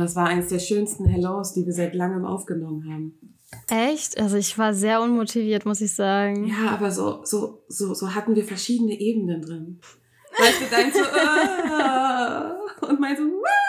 das war eines der schönsten Hellos, die wir seit langem aufgenommen haben. Echt? Also ich war sehr unmotiviert, muss ich sagen. Ja, aber so, so, so, so hatten wir verschiedene Ebenen drin. Weißt du, dein so, uh, und mein so, Woo!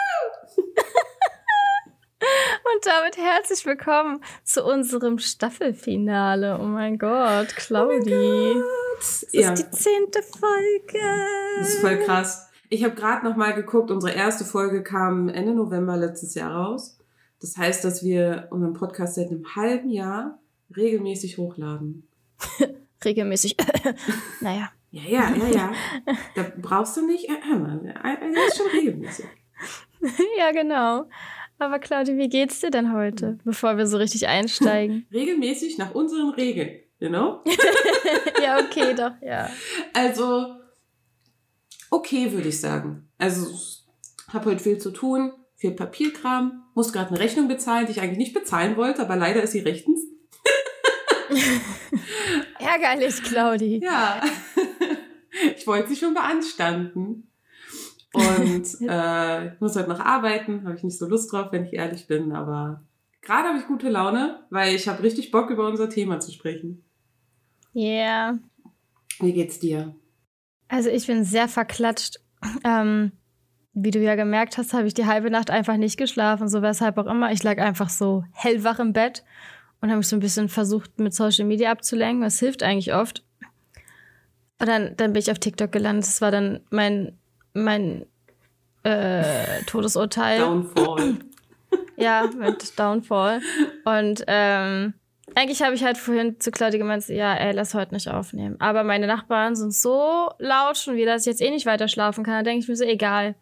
Und damit herzlich willkommen zu unserem Staffelfinale. Oh mein Gott, Claudi. Oh das ist ja. die zehnte Folge. Das ist voll krass. Ich habe gerade noch mal geguckt, unsere erste Folge kam Ende November letztes Jahr raus. Das heißt, dass wir unseren Podcast seit einem halben Jahr regelmäßig hochladen. regelmäßig. naja. Ja, ja, ja, ja. Da brauchst du nicht. Äh, äh, ist schon regelmäßig. ja, genau. Aber Claudia, wie geht's dir denn heute, bevor wir so richtig einsteigen? regelmäßig nach unseren Regeln, you know? ja, okay, doch, ja. Also, okay, würde ich sagen. Also, habe heute viel zu tun viel Papierkram, muss gerade eine Rechnung bezahlen, die ich eigentlich nicht bezahlen wollte, aber leider ist sie rechtens. Ärgerlich, Claudi. Ja. ich wollte sie schon beanstanden. Und äh, ich muss heute noch arbeiten, habe ich nicht so Lust drauf, wenn ich ehrlich bin, aber gerade habe ich gute Laune, weil ich habe richtig Bock, über unser Thema zu sprechen. Ja. Yeah. Wie geht's dir? Also ich bin sehr verklatscht. Ähm, wie du ja gemerkt hast, habe ich die halbe Nacht einfach nicht geschlafen, so weshalb auch immer. Ich lag einfach so hellwach im Bett und habe mich so ein bisschen versucht, mit Social Media abzulenken. Das hilft eigentlich oft. Und dann, dann bin ich auf TikTok gelandet. Das war dann mein, mein äh, Todesurteil. Downfall. ja, mit Downfall. Und ähm, eigentlich habe ich halt vorhin zu Claudia gemeint, ja, ey, lass heute nicht aufnehmen. Aber meine Nachbarn sind so laut schon wieder, dass ich jetzt eh nicht weiter schlafen kann. Da denke ich mir so, egal.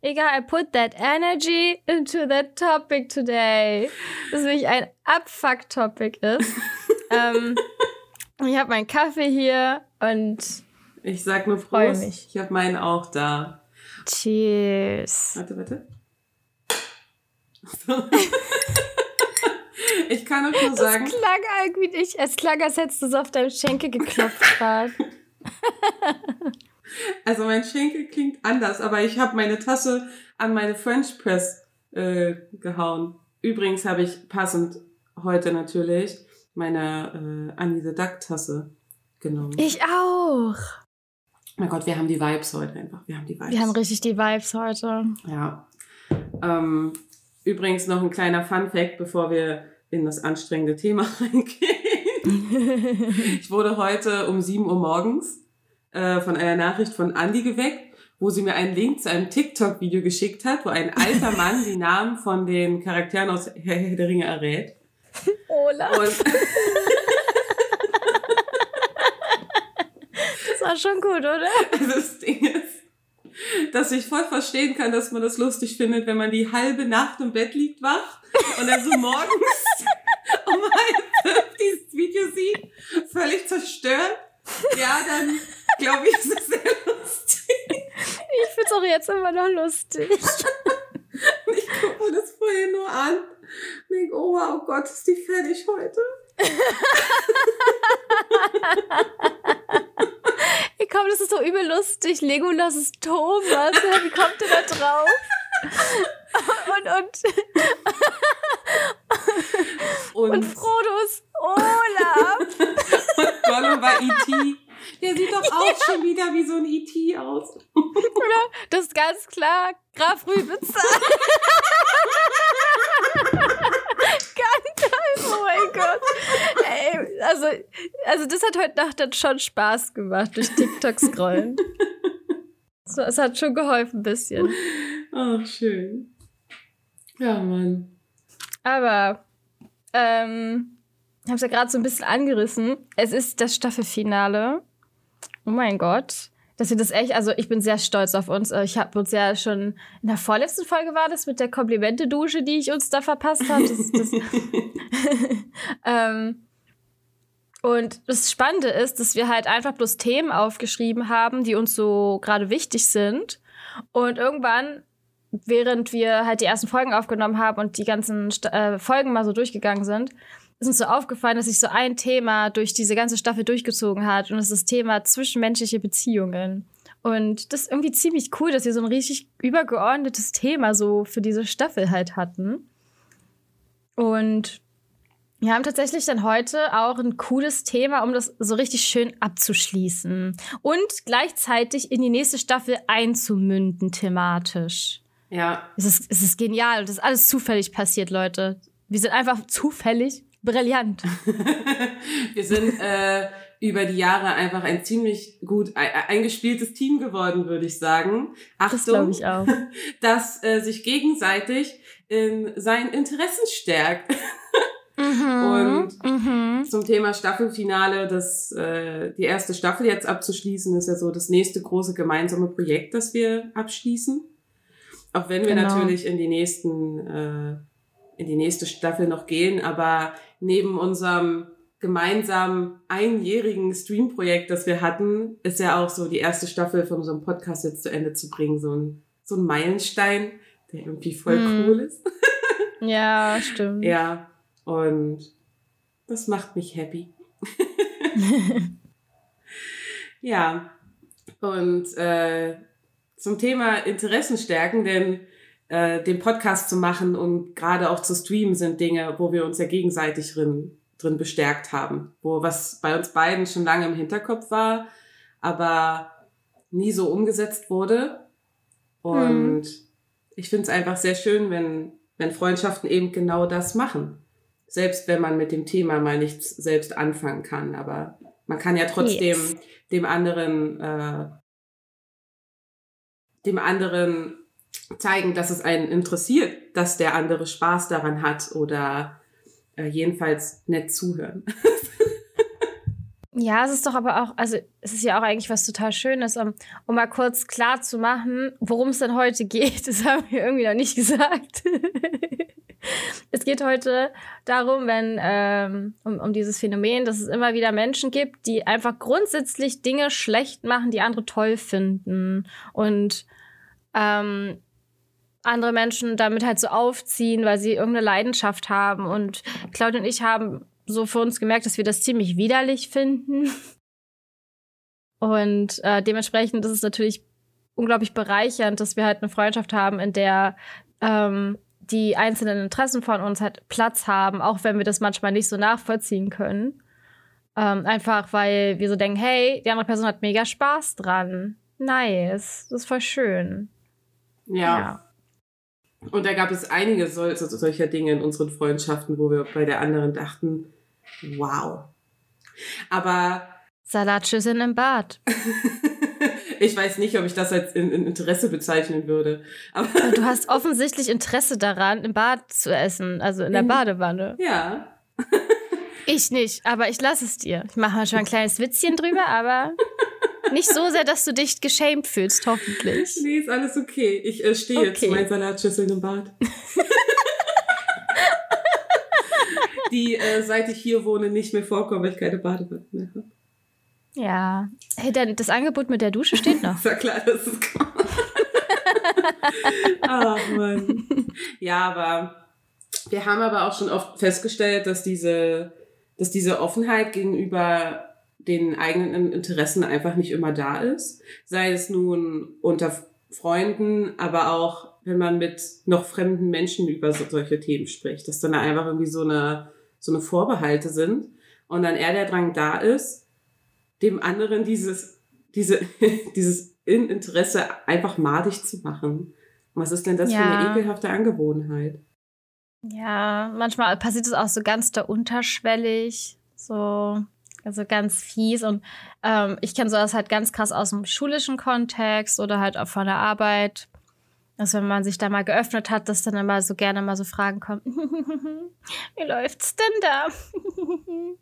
Egal, I put that energy into that topic today. Das nämlich ein Abfuck-Topic ist. ähm, ich habe meinen Kaffee hier und ich sag nur Prost. Mich. Ich habe meinen auch da. Cheers. Warte, warte. ich kann auch nur sagen. Es klang irgendwie nicht. Es klang, als hättest du es auf deinem Schenkel geklopft gerade. Also mein Schenkel klingt anders, aber ich habe meine Tasse an meine French Press äh, gehauen. Übrigens habe ich passend heute natürlich meine äh, Annie the Duck Tasse genommen. Ich auch. Mein Gott, wir haben die Vibes heute einfach. Wir haben die Vibes. Wir haben richtig die Vibes heute. Ja. Ähm, übrigens noch ein kleiner Fun Fact, bevor wir in das anstrengende Thema reingehen. ich wurde heute um 7 Uhr morgens äh, von einer Nachricht von Andy geweckt, wo sie mir einen Link zu einem TikTok-Video geschickt hat, wo ein alter Mann die Namen von den Charakteren aus Herr der Ringe errät. Olaf. Und das war schon gut, oder? Das Ding ist, dass ich voll verstehen kann, dass man das lustig findet, wenn man die halbe Nacht im Bett liegt wach und dann so morgens dieses Video sieht, völlig zerstört. Ja, dann glaube ich, ist es sehr lustig. Ich finde es auch jetzt immer noch lustig. ich gucke mir das vorher nur an. Und denke, oh, oh Gott, ist die fertig heute? ich komme, das ist so übel lustig. Legolas ist Thomas. Wie kommt ihr da drauf? Und, und, und, und Frodo ist Olaf. und Gollum war E.T. Der sieht doch auch ja. schon wieder wie so ein E.T. aus. Oder? Das ist ganz klar Graf Rübitzer. ganz oh mein Gott. Ey, also, also das hat heute Nacht dann schon Spaß gemacht, durch TikTok scrollen. So, es hat schon geholfen ein bisschen. Ach, schön. Ja, Mann. Aber, ähm, ich habe es ja gerade so ein bisschen angerissen. Es ist das Staffelfinale. Oh mein Gott. Dass wir das echt, also ich bin sehr stolz auf uns. Ich habe uns ja schon in der vorletzten Folge war das mit der Komplimente-Dusche, die ich uns da verpasst habe. Das, das ähm, und das Spannende ist, dass wir halt einfach bloß Themen aufgeschrieben haben, die uns so gerade wichtig sind. Und irgendwann, während wir halt die ersten Folgen aufgenommen haben und die ganzen äh, Folgen mal so durchgegangen sind, ist uns so aufgefallen, dass sich so ein Thema durch diese ganze Staffel durchgezogen hat und das ist das Thema zwischenmenschliche Beziehungen. Und das ist irgendwie ziemlich cool, dass wir so ein richtig übergeordnetes Thema so für diese Staffel halt hatten. Und wir haben tatsächlich dann heute auch ein cooles Thema, um das so richtig schön abzuschließen und gleichzeitig in die nächste Staffel einzumünden thematisch. Ja. Es ist, es ist genial und das ist alles zufällig passiert, Leute. Wir sind einfach zufällig brillant. wir sind äh, über die Jahre einfach ein ziemlich gut eingespieltes Team geworden, würde ich sagen. Achtung, das glaube ich auch. dass äh, sich gegenseitig in seinen Interessen stärkt. Mhm, und mhm. zum Thema Staffelfinale, das äh, die erste Staffel jetzt abzuschließen, ist ja so das nächste große gemeinsame Projekt, das wir abschließen. Auch wenn wir genau. natürlich in die nächsten äh, in die nächste Staffel noch gehen, aber neben unserem gemeinsamen einjährigen Streamprojekt, das wir hatten, ist ja auch so die erste Staffel von unserem Podcast jetzt zu Ende zu bringen, so ein so ein Meilenstein, der irgendwie voll mhm. cool ist. ja, stimmt. Ja, und das macht mich happy. ja, und äh, zum Thema Interessen stärken, denn äh, den Podcast zu machen und gerade auch zu streamen sind Dinge, wo wir uns ja gegenseitig drin, drin bestärkt haben. Wo was bei uns beiden schon lange im Hinterkopf war, aber nie so umgesetzt wurde. Und hm. ich finde es einfach sehr schön, wenn, wenn Freundschaften eben genau das machen selbst wenn man mit dem Thema mal nichts selbst anfangen kann. Aber man kann ja trotzdem yes. dem anderen, äh, dem anderen zeigen, dass es einen interessiert, dass der andere Spaß daran hat oder äh, jedenfalls nett zuhören. Ja, es ist doch aber auch, also es ist ja auch eigentlich was total Schönes, um, um mal kurz klar zu machen, worum es denn heute geht. Das haben wir irgendwie noch nicht gesagt. Es geht heute darum, wenn, ähm, um, um dieses Phänomen, dass es immer wieder Menschen gibt, die einfach grundsätzlich Dinge schlecht machen, die andere toll finden. Und ähm, andere Menschen damit halt so aufziehen, weil sie irgendeine Leidenschaft haben. Und Claudia und ich haben so für uns gemerkt, dass wir das ziemlich widerlich finden. Und äh, dementsprechend ist es natürlich unglaublich bereichernd, dass wir halt eine Freundschaft haben, in der ähm, die einzelnen Interessen von uns halt Platz haben, auch wenn wir das manchmal nicht so nachvollziehen können. Ähm, einfach weil wir so denken, hey, die andere Person hat mega Spaß dran. Nice, das ist voll schön. Ja. ja. Und da gab es einige sol solcher Dinge in unseren Freundschaften, wo wir bei der anderen dachten, wow. Aber Salatschüsseln im Bad. ich weiß nicht, ob ich das als in, in Interesse bezeichnen würde. Aber du hast offensichtlich Interesse daran, im Bad zu essen, also in der Badewanne. Ja. Ich nicht, aber ich lasse es dir. Ich mache mal schon ein kleines Witzchen drüber, aber nicht so sehr, dass du dich geschämt fühlst, hoffentlich. Nee, ist alles okay. Ich äh, stehe okay. jetzt mein Salatschüsseln im Bad. Die, äh, seit ich hier wohne, nicht mehr vorkommen, weil ich keine Badewanne mehr habe. Ja. Hey, dann das Angebot mit der Dusche steht noch. ist ja klar, dass es kommt. Ach Mann. Ja, aber wir haben aber auch schon oft festgestellt, dass diese, dass diese Offenheit gegenüber den eigenen Interessen einfach nicht immer da ist. Sei es nun unter Freunden, aber auch wenn man mit noch fremden Menschen über so, solche Themen spricht, dass dann einfach irgendwie so eine, so eine Vorbehalte sind und dann eher der Drang da ist, dem anderen dieses, diese, dieses Interesse einfach madig zu machen. Was ist denn das ja. für eine ekelhafte Angewohnheit? Ja, manchmal passiert es auch so ganz da unterschwellig, so, also ganz fies. Und ähm, ich kenne sowas halt ganz krass aus dem schulischen Kontext oder halt auch von der Arbeit. Dass wenn man sich da mal geöffnet hat, dass dann immer so gerne mal so Fragen kommen. Wie läuft's denn da?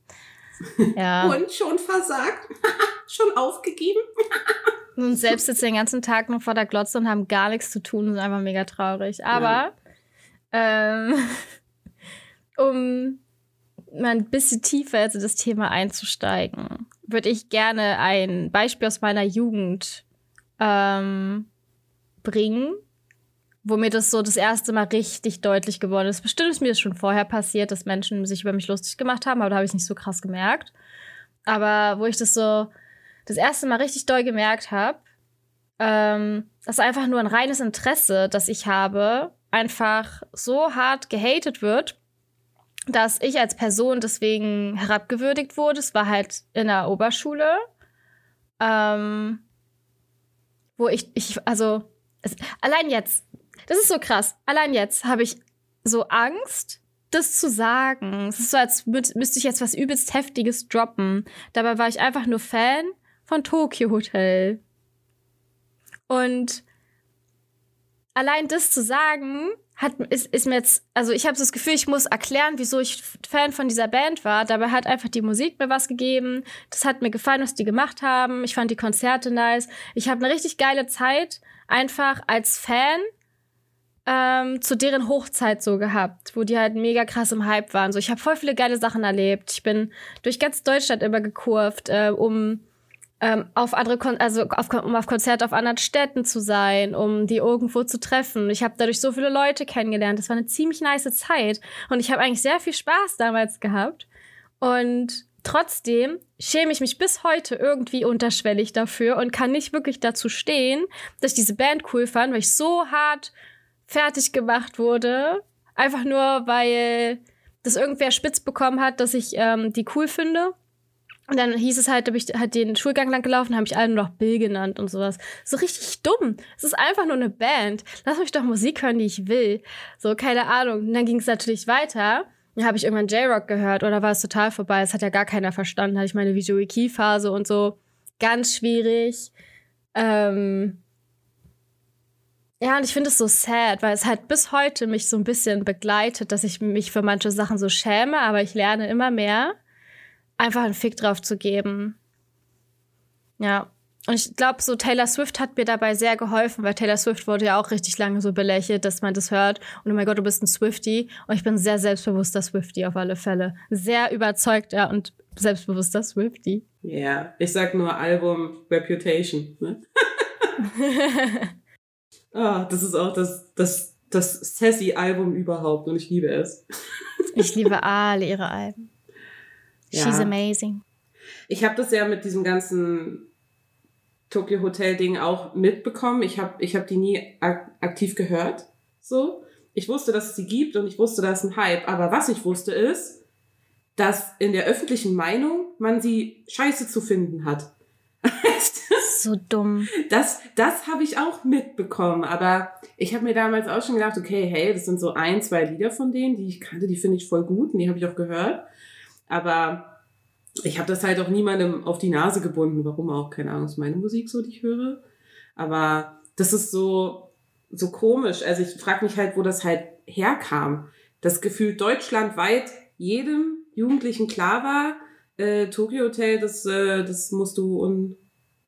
Ja. Und schon versagt. schon aufgegeben. und selbst jetzt den ganzen Tag nur vor der Glotze und haben gar nichts zu tun, sind einfach mega traurig. Aber ja. ähm, um mal ein bisschen tiefer jetzt in das Thema einzusteigen, würde ich gerne ein Beispiel aus meiner Jugend ähm, bringen, wo mir das so das erste Mal richtig deutlich geworden ist. Bestimmt ist mir das schon vorher passiert, dass Menschen sich über mich lustig gemacht haben, aber da habe ich es nicht so krass gemerkt. Aber wo ich das so das erste Mal richtig doll gemerkt habe, ähm, dass einfach nur ein reines Interesse, das ich habe, einfach so hart gehatet wird, dass ich als Person deswegen herabgewürdigt wurde. Es war halt in der Oberschule, ähm, wo ich, ich also es, allein jetzt, das ist so krass, allein jetzt habe ich so Angst, das zu sagen. Es ist so, als müsste ich jetzt was übelst Heftiges droppen. Dabei war ich einfach nur Fan von Tokyo Hotel. Und allein das zu sagen, hat, ist, ist mir jetzt, also ich habe so das Gefühl, ich muss erklären, wieso ich Fan von dieser Band war. Dabei hat einfach die Musik mir was gegeben. Das hat mir gefallen, was die gemacht haben. Ich fand die Konzerte nice. Ich habe eine richtig geile Zeit einfach als Fan ähm, zu deren Hochzeit so gehabt, wo die halt mega krass im Hype waren. So, ich habe voll viele geile Sachen erlebt. Ich bin durch ganz Deutschland immer gekurvt, äh, um ähm, auf andere, Kon also auf, um auf Konzerte auf anderen Städten zu sein, um die irgendwo zu treffen. Ich habe dadurch so viele Leute kennengelernt. Das war eine ziemlich nice Zeit und ich habe eigentlich sehr viel Spaß damals gehabt. Und trotzdem schäme ich mich bis heute irgendwie unterschwellig dafür und kann nicht wirklich dazu stehen, dass ich diese Band cool fand, weil ich so hart fertig gemacht wurde. Einfach nur, weil das irgendwer spitz bekommen hat, dass ich ähm, die cool finde. Und dann hieß es halt, habe ich halt den Schulgang lang gelaufen, habe ich alle nur noch Bill genannt und sowas. So richtig dumm. Es ist einfach nur eine Band. Lass mich doch Musik hören, die ich will. So, keine Ahnung. Und dann ging es natürlich weiter. Dann habe ich irgendwann J-Rock gehört oder war es total vorbei. Es hat ja gar keiner verstanden. Hatte ich meine Visual Key Phase und so. Ganz schwierig. Ähm, ja, und ich finde es so sad, weil es halt bis heute mich so ein bisschen begleitet, dass ich mich für manche Sachen so schäme, aber ich lerne immer mehr, einfach einen Fick drauf zu geben. Ja. Und ich glaube, so Taylor Swift hat mir dabei sehr geholfen, weil Taylor Swift wurde ja auch richtig lange so belächelt, dass man das hört. Und oh mein Gott, du bist ein Swifty. Und ich bin sehr selbstbewusster Swifty auf alle Fälle. Sehr überzeugter und selbstbewusster Swifty. Ja, yeah. ich sag nur Album Reputation. Ne? Ah, das ist auch das, das, das Sassy-Album überhaupt und ich liebe es. ich liebe alle ihre Alben. Ja. She's amazing. Ich habe das ja mit diesem ganzen Tokyo Hotel Ding auch mitbekommen. Ich habe ich hab die nie ak aktiv gehört. So. Ich wusste, dass es sie gibt und ich wusste, dass es ein Hype. Aber was ich wusste ist, dass in der öffentlichen Meinung man sie scheiße zu finden hat. so dumm. Das, das habe ich auch mitbekommen. Aber ich habe mir damals auch schon gedacht, okay, hey, das sind so ein, zwei Lieder von denen, die ich kannte, die finde ich voll gut und die habe ich auch gehört. Aber ich habe das halt auch niemandem auf die Nase gebunden. Warum auch? Keine Ahnung, ist meine Musik so, die ich höre. Aber das ist so, so komisch. Also ich frage mich halt, wo das halt herkam. Das Gefühl deutschlandweit jedem Jugendlichen klar war, äh, Tokyo Hotel, das, äh, das musst du un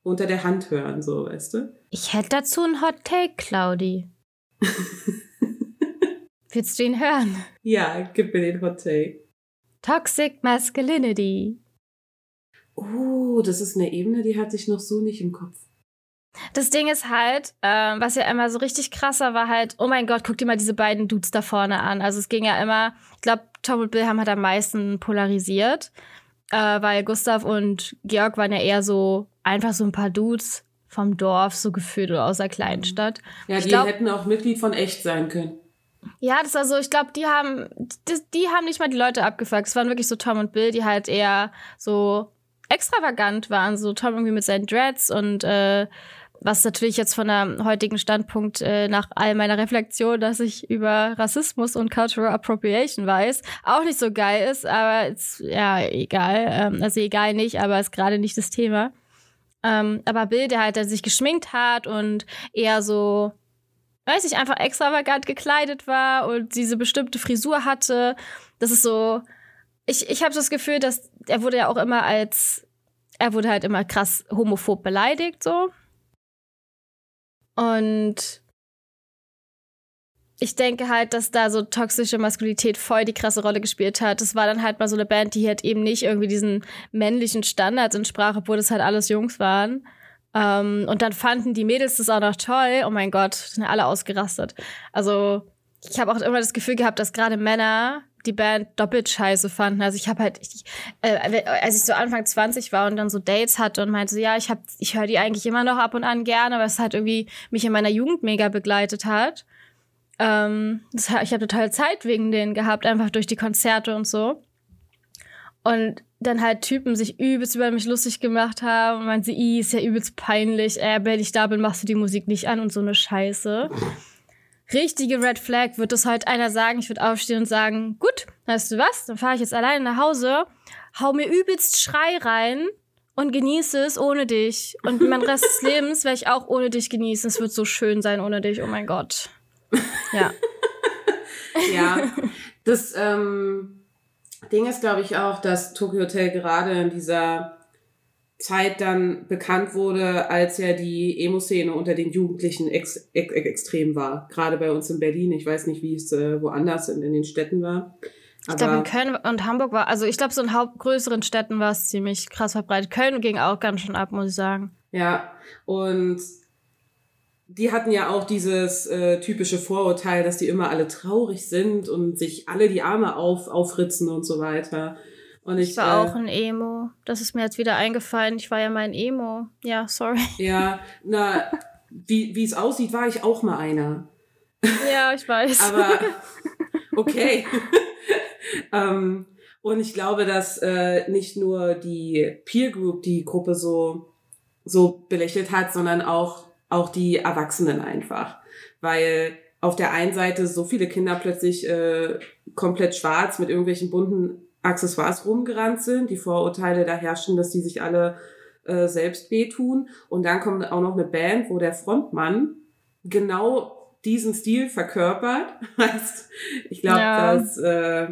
unter der Hand hören, so, weißt du? Ich hätte dazu einen Hot Take, Claudi. Willst du ihn hören? Ja, gib mir den Hot Take. Toxic Masculinity. Oh, das ist eine Ebene, die hatte ich noch so nicht im Kopf. Das Ding ist halt, äh, was ja immer so richtig krasser war halt, oh mein Gott, guck dir mal diese beiden Dudes da vorne an. Also es ging ja immer, ich glaube, Tom und Bill haben halt am meisten polarisiert, äh, weil Gustav und Georg waren ja eher so einfach so ein paar Dudes vom Dorf, so gefühlt oder aus der Kleinstadt. Ja, die glaub, hätten auch Mitglied von echt sein können. Ja, das war so, ich glaube, die haben, die, die, haben nicht mal die Leute abgefuckt. Es waren wirklich so Tom und Bill, die halt eher so extravagant waren. So Tom irgendwie mit seinen Dreads und äh, was natürlich jetzt von der heutigen Standpunkt äh, nach all meiner Reflexion, dass ich über Rassismus und Cultural Appropriation weiß, auch nicht so geil ist, aber ist, ja, egal. Ähm, also egal nicht, aber ist gerade nicht das Thema. Ähm, aber Bill, der halt der sich geschminkt hat und eher so, weiß ich, einfach extravagant gekleidet war und diese bestimmte Frisur hatte. Das ist so. Ich, ich habe das Gefühl, dass er wurde ja auch immer als. Er wurde halt immer krass homophob beleidigt, so. Und ich denke halt, dass da so toxische Maskulinität voll die krasse Rolle gespielt hat. Das war dann halt mal so eine Band, die halt eben nicht irgendwie diesen männlichen Standards entsprach, obwohl das halt alles Jungs waren. Um, ähm, und dann fanden die Mädels das auch noch toll. Oh mein Gott, sind alle ausgerastet. Also ich habe auch immer das Gefühl gehabt, dass gerade Männer, die Band doppelt scheiße fanden. Also ich habe halt, ich, äh, als ich so Anfang 20 war und dann so Dates hatte und meinte so, ja, ich hab, ich höre die eigentlich immer noch ab und an gerne, weil es halt irgendwie mich in meiner Jugend mega begleitet hat. Ähm, das, ich habe total Zeit wegen denen gehabt, einfach durch die Konzerte und so. Und dann halt Typen sich übelst über mich lustig gemacht haben und meinte, i, ist ja übelst peinlich, äh, wenn ich da bin, machst du die Musik nicht an und so eine Scheiße. Richtige Red Flag wird das heute einer sagen. Ich würde aufstehen und sagen, gut, weißt du was, dann fahre ich jetzt alleine nach Hause, hau mir übelst Schrei rein und genieße es ohne dich. Und mein Rest des Lebens werde ich auch ohne dich genießen. Es wird so schön sein ohne dich, oh mein Gott. Ja. ja, das ähm, Ding ist, glaube ich, auch, dass Tokyo Hotel gerade in dieser Zeit dann bekannt wurde, als ja die Emo-Szene unter den Jugendlichen ex ex extrem war. Gerade bei uns in Berlin. Ich weiß nicht, wie es äh, woanders in, in den Städten war. ich glaube, in Köln und Hamburg war, also ich glaube, so in Haupt größeren Städten war es ziemlich krass verbreitet. Köln ging auch ganz schön ab, muss ich sagen. Ja, und die hatten ja auch dieses äh, typische Vorurteil, dass die immer alle traurig sind und sich alle die Arme auf, aufritzen und so weiter. Und ich, ich war äh, auch ein Emo. Das ist mir jetzt wieder eingefallen. Ich war ja mein Emo. Ja, sorry. Ja, na, wie wie es aussieht, war ich auch mal einer. Ja, ich weiß. Aber okay. ähm, und ich glaube, dass äh, nicht nur die Peer Group die Gruppe so so belächelt hat, sondern auch auch die Erwachsenen einfach. Weil auf der einen Seite so viele Kinder plötzlich äh, komplett schwarz mit irgendwelchen bunten Accessoires rumgerannt sind, die Vorurteile da herrschen, dass die sich alle äh, selbst wehtun. Und dann kommt auch noch eine Band, wo der Frontmann genau diesen Stil verkörpert. heißt, ich glaube, ja. da ist äh,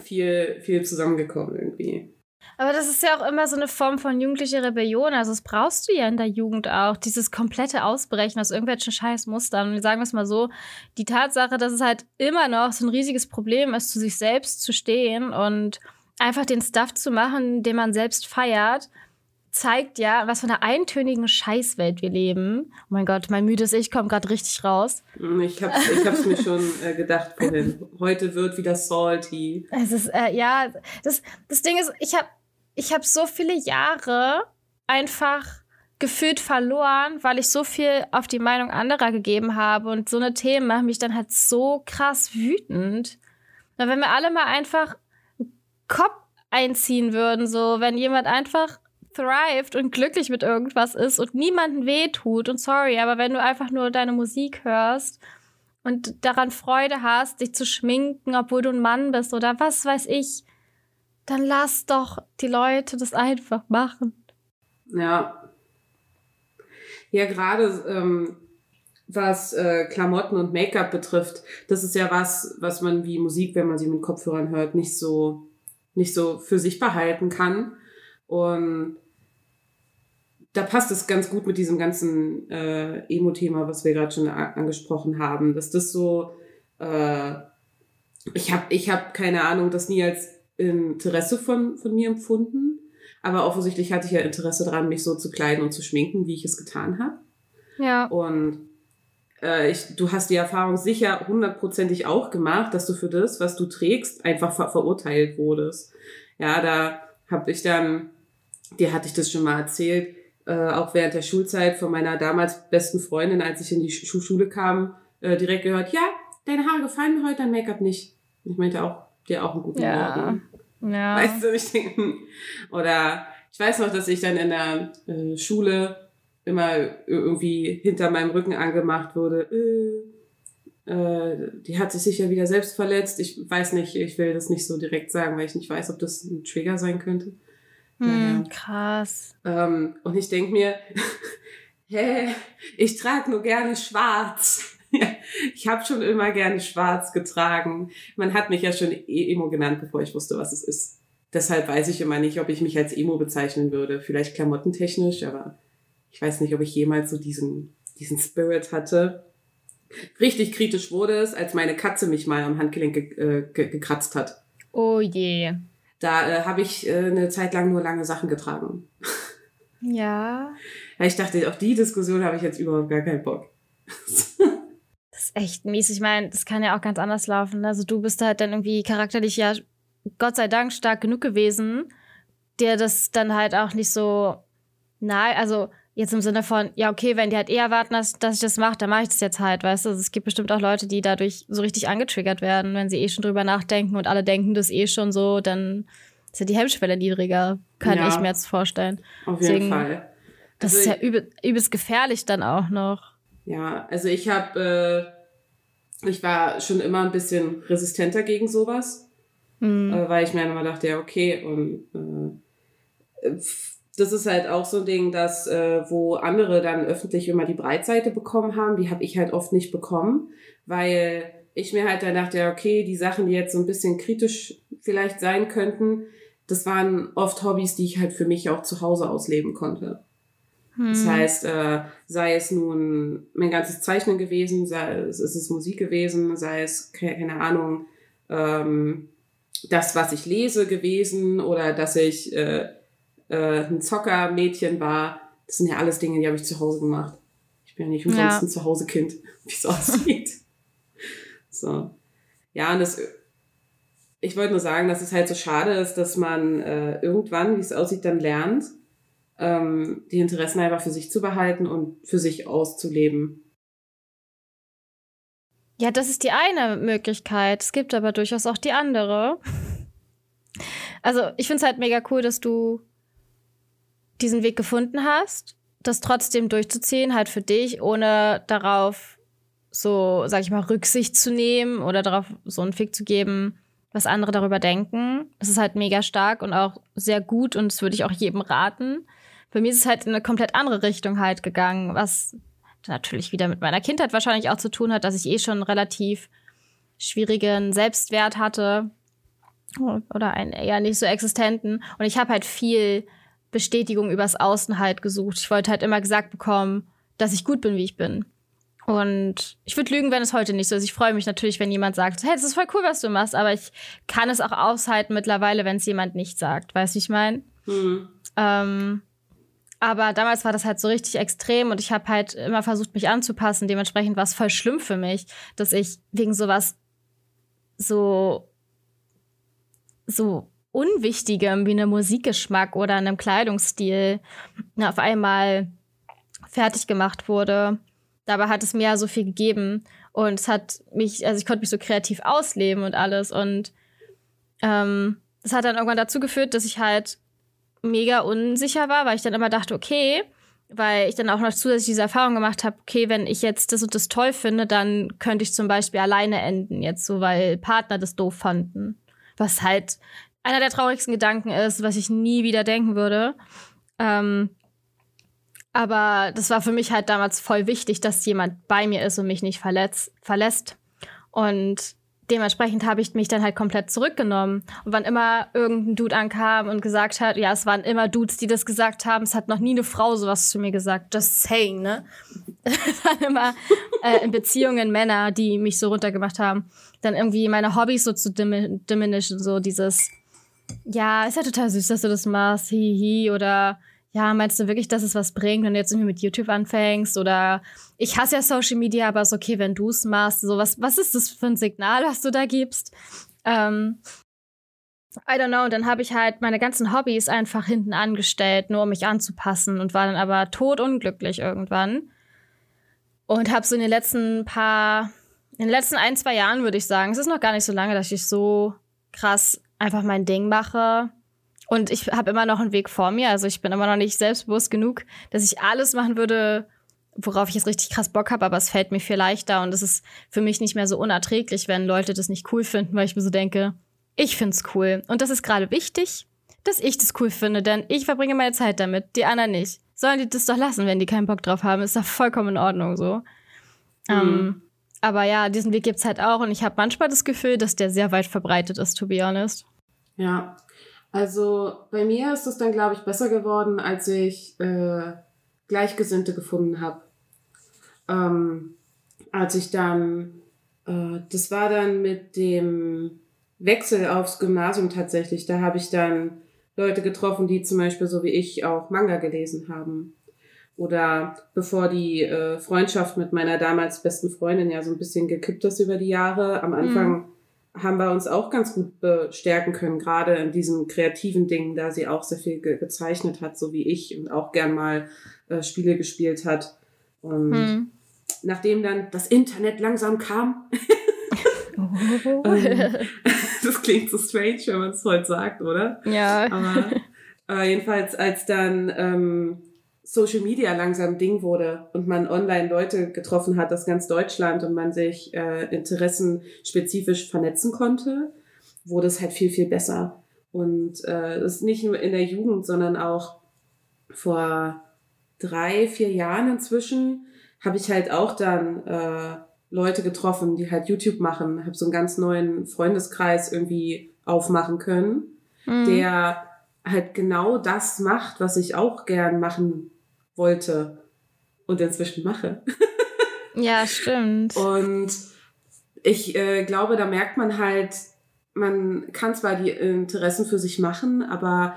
viel, viel zusammengekommen irgendwie. Aber das ist ja auch immer so eine Form von jugendlicher Rebellion. Also das brauchst du ja in der Jugend auch. Dieses komplette Ausbrechen aus irgendwelchen Scheißmustern. Und sagen wir es mal so, die Tatsache, dass es halt immer noch so ein riesiges Problem ist, zu sich selbst zu stehen und einfach den Stuff zu machen, den man selbst feiert, zeigt ja, was für eine eintönigen Scheißwelt wir leben. Oh mein Gott, mein müdes Ich kommt gerade richtig raus. Ich hab's, ich hab's mir schon äh, gedacht vorhin. Heute wird wieder salty. Es ist, äh, ja, das, das Ding ist, ich habe ich habe so viele Jahre einfach gefühlt verloren, weil ich so viel auf die Meinung anderer gegeben habe und so eine Themen machen mich dann halt so krass wütend. Na, wenn wir alle mal einfach Kopf einziehen würden, so wenn jemand einfach thrived und glücklich mit irgendwas ist und niemanden wehtut und sorry, aber wenn du einfach nur deine Musik hörst und daran Freude hast, dich zu schminken, obwohl du ein Mann bist oder was weiß ich, dann lass doch die Leute das einfach machen. Ja. Ja, gerade ähm, was äh, Klamotten und Make-up betrifft, das ist ja was, was man wie Musik, wenn man sie mit Kopfhörern hört, nicht so, nicht so für sich behalten kann. Und da passt es ganz gut mit diesem ganzen äh, Emo-Thema, was wir gerade schon angesprochen haben, dass das so, äh, ich habe ich hab keine Ahnung, das nie als Interesse von, von mir empfunden. Aber offensichtlich hatte ich ja Interesse daran, mich so zu kleiden und zu schminken, wie ich es getan habe. Ja. Und äh, ich, du hast die Erfahrung sicher hundertprozentig auch gemacht, dass du für das, was du trägst, einfach ver verurteilt wurdest. Ja, da habe ich dann, dir hatte ich das schon mal erzählt, äh, auch während der Schulzeit von meiner damals besten Freundin, als ich in die Sch Schule kam, äh, direkt gehört, ja, deine Haare gefallen mir heute, dein Make-up nicht. Ich meinte auch, dir auch einen guten ja. Morgen. Ja. Weißt du, ich denke, oder ich weiß noch, dass ich dann in der äh, Schule immer irgendwie hinter meinem Rücken angemacht wurde. Äh, äh, die hat sich sicher wieder selbst verletzt. Ich weiß nicht, ich will das nicht so direkt sagen, weil ich nicht weiß, ob das ein Trigger sein könnte. Hm, ja. Krass. Ähm, und ich denke mir, hä, ich trage nur gerne schwarz. ich habe schon immer gerne schwarz getragen. Man hat mich ja schon e Emo genannt, bevor ich wusste, was es ist. Deshalb weiß ich immer nicht, ob ich mich als Emo bezeichnen würde. Vielleicht klamottentechnisch, aber ich weiß nicht, ob ich jemals so diesen, diesen Spirit hatte. Richtig kritisch wurde es, als meine Katze mich mal am Handgelenk ge äh, ge gekratzt hat. Oh je. Da äh, habe ich äh, eine Zeit lang nur lange Sachen getragen. Ja. ja ich dachte, auf die Diskussion habe ich jetzt überhaupt gar keinen Bock. echt mies. Ich meine, das kann ja auch ganz anders laufen. Also du bist halt dann irgendwie charakterlich ja Gott sei Dank stark genug gewesen, der das dann halt auch nicht so nahe, also jetzt im Sinne von, ja, okay, wenn die halt eher warten, dass, dass ich das mache, dann mache ich das jetzt halt, weißt du? Also es gibt bestimmt auch Leute, die dadurch so richtig angetriggert werden, wenn sie eh schon drüber nachdenken und alle denken das eh schon so, dann ist ja die Hemmschwelle niedriger, kann ja, ich mir jetzt vorstellen. Auf jeden Deswegen, Fall. Das also ist ja übel, übelst gefährlich dann auch noch. Ja, also ich habe, äh, ich war schon immer ein bisschen resistenter gegen sowas, mhm. äh, weil ich mir immer dachte, ja, okay, und äh, das ist halt auch so ein Ding, dass äh, wo andere dann öffentlich immer die Breitseite bekommen haben, die habe ich halt oft nicht bekommen, weil ich mir halt dann dachte, ja, okay, die Sachen, die jetzt so ein bisschen kritisch vielleicht sein könnten, das waren oft Hobbys, die ich halt für mich auch zu Hause ausleben konnte. Hm. Das heißt, äh, sei es nun mein ganzes Zeichnen gewesen, sei es ist es Musik gewesen, sei es, keine Ahnung, ähm, das, was ich lese gewesen oder dass ich äh, äh, ein Zockermädchen war. Das sind ja alles Dinge, die habe ich zu Hause gemacht. Ich bin ja nicht umsonst ja. ein Zuhause-Kind, wie es aussieht. so. Ja, und das, ich wollte nur sagen, dass es halt so schade ist, dass man äh, irgendwann, wie es aussieht, dann lernt, ähm, die Interessen einfach für sich zu behalten und für sich auszuleben. Ja, das ist die eine Möglichkeit. Es gibt aber durchaus auch die andere. Also, ich finde es halt mega cool, dass du diesen Weg gefunden hast, das trotzdem durchzuziehen, halt für dich, ohne darauf so, sag ich mal, Rücksicht zu nehmen oder darauf so einen Fick zu geben, was andere darüber denken. Das ist halt mega stark und auch sehr gut und das würde ich auch jedem raten. Bei mir ist es halt in eine komplett andere Richtung halt gegangen, was natürlich wieder mit meiner Kindheit wahrscheinlich auch zu tun hat, dass ich eh schon relativ schwierigen Selbstwert hatte oder einen eher nicht so existenten. Und ich habe halt viel Bestätigung übers Außen halt gesucht. Ich wollte halt immer gesagt bekommen, dass ich gut bin, wie ich bin. Und ich würde lügen, wenn es heute nicht so ist. Ich freue mich natürlich, wenn jemand sagt, hey, das ist voll cool, was du machst, aber ich kann es auch aushalten mittlerweile, wenn es jemand nicht sagt. Weißt du, wie ich meine? Mhm. Ähm, aber damals war das halt so richtig extrem und ich habe halt immer versucht, mich anzupassen. Dementsprechend war es voll schlimm für mich, dass ich wegen sowas so so Unwichtigem wie einem Musikgeschmack oder einem Kleidungsstil auf einmal fertig gemacht wurde. Dabei hat es mir ja so viel gegeben und es hat mich, also ich konnte mich so kreativ ausleben und alles und ähm, das hat dann irgendwann dazu geführt, dass ich halt mega unsicher war, weil ich dann immer dachte, okay, weil ich dann auch noch zusätzlich diese Erfahrung gemacht habe, okay, wenn ich jetzt das und das toll finde, dann könnte ich zum Beispiel alleine enden, jetzt so, weil Partner das doof fanden. Was halt einer der traurigsten Gedanken ist, was ich nie wieder denken würde. Ähm, aber das war für mich halt damals voll wichtig, dass jemand bei mir ist und mich nicht verletzt, verlässt. Und dementsprechend habe ich mich dann halt komplett zurückgenommen. Und wann immer irgendein Dude ankam und gesagt hat, ja, es waren immer Dudes, die das gesagt haben, es hat noch nie eine Frau sowas zu mir gesagt. Just saying, ne? es waren immer äh, in Beziehungen Männer, die mich so runtergemacht haben. Dann irgendwie meine Hobbys so zu diminischen, so dieses ja, ist ja total süß, dass du das machst, hihi, oder ja, meinst du wirklich, dass es was bringt, wenn du jetzt irgendwie mit YouTube anfängst? Oder ich hasse ja Social Media, aber es ist okay, wenn du es machst. So, was, was ist das für ein Signal, was du da gibst? Ähm, I don't know. Und dann habe ich halt meine ganzen Hobbys einfach hinten angestellt, nur um mich anzupassen und war dann aber totunglücklich irgendwann. Und habe so in den letzten paar, in den letzten ein, zwei Jahren würde ich sagen, es ist noch gar nicht so lange, dass ich so krass einfach mein Ding mache. Und ich habe immer noch einen Weg vor mir. Also ich bin immer noch nicht selbstbewusst genug, dass ich alles machen würde, worauf ich jetzt richtig krass Bock habe, aber es fällt mir viel leichter und es ist für mich nicht mehr so unerträglich, wenn Leute das nicht cool finden, weil ich mir so denke, ich find's cool. Und das ist gerade wichtig, dass ich das cool finde, denn ich verbringe meine Zeit damit, die anderen nicht. Sollen die das doch lassen, wenn die keinen Bock drauf haben, ist doch vollkommen in Ordnung so. Mhm. Ähm, aber ja, diesen Weg gibt's halt auch und ich habe manchmal das Gefühl, dass der sehr weit verbreitet ist, to be honest. Ja, also bei mir ist es dann, glaube ich, besser geworden, als ich äh, Gleichgesinnte gefunden habe. Ähm, als ich dann, äh, das war dann mit dem Wechsel aufs Gymnasium tatsächlich, da habe ich dann Leute getroffen, die zum Beispiel so wie ich auch Manga gelesen haben. Oder bevor die äh, Freundschaft mit meiner damals besten Freundin ja so ein bisschen gekippt ist über die Jahre, am Anfang mhm. Haben wir uns auch ganz gut bestärken können, gerade in diesen kreativen Dingen, da sie auch sehr viel ge gezeichnet hat, so wie ich, und auch gern mal äh, Spiele gespielt hat. Und mhm. nachdem dann das Internet langsam kam, oh. das klingt so strange, wenn man es heute sagt, oder? Ja. Aber äh, jedenfalls, als dann ähm, Social Media langsam Ding wurde und man online Leute getroffen hat aus ganz Deutschland und man sich äh, interessenspezifisch vernetzen konnte, wurde es halt viel, viel besser. Und äh, das ist nicht nur in der Jugend, sondern auch vor drei, vier Jahren inzwischen habe ich halt auch dann äh, Leute getroffen, die halt YouTube machen, habe so einen ganz neuen Freundeskreis irgendwie aufmachen können, mhm. der halt genau das macht, was ich auch gern machen wollte und inzwischen mache. ja, stimmt. Und ich äh, glaube, da merkt man halt, man kann zwar die Interessen für sich machen, aber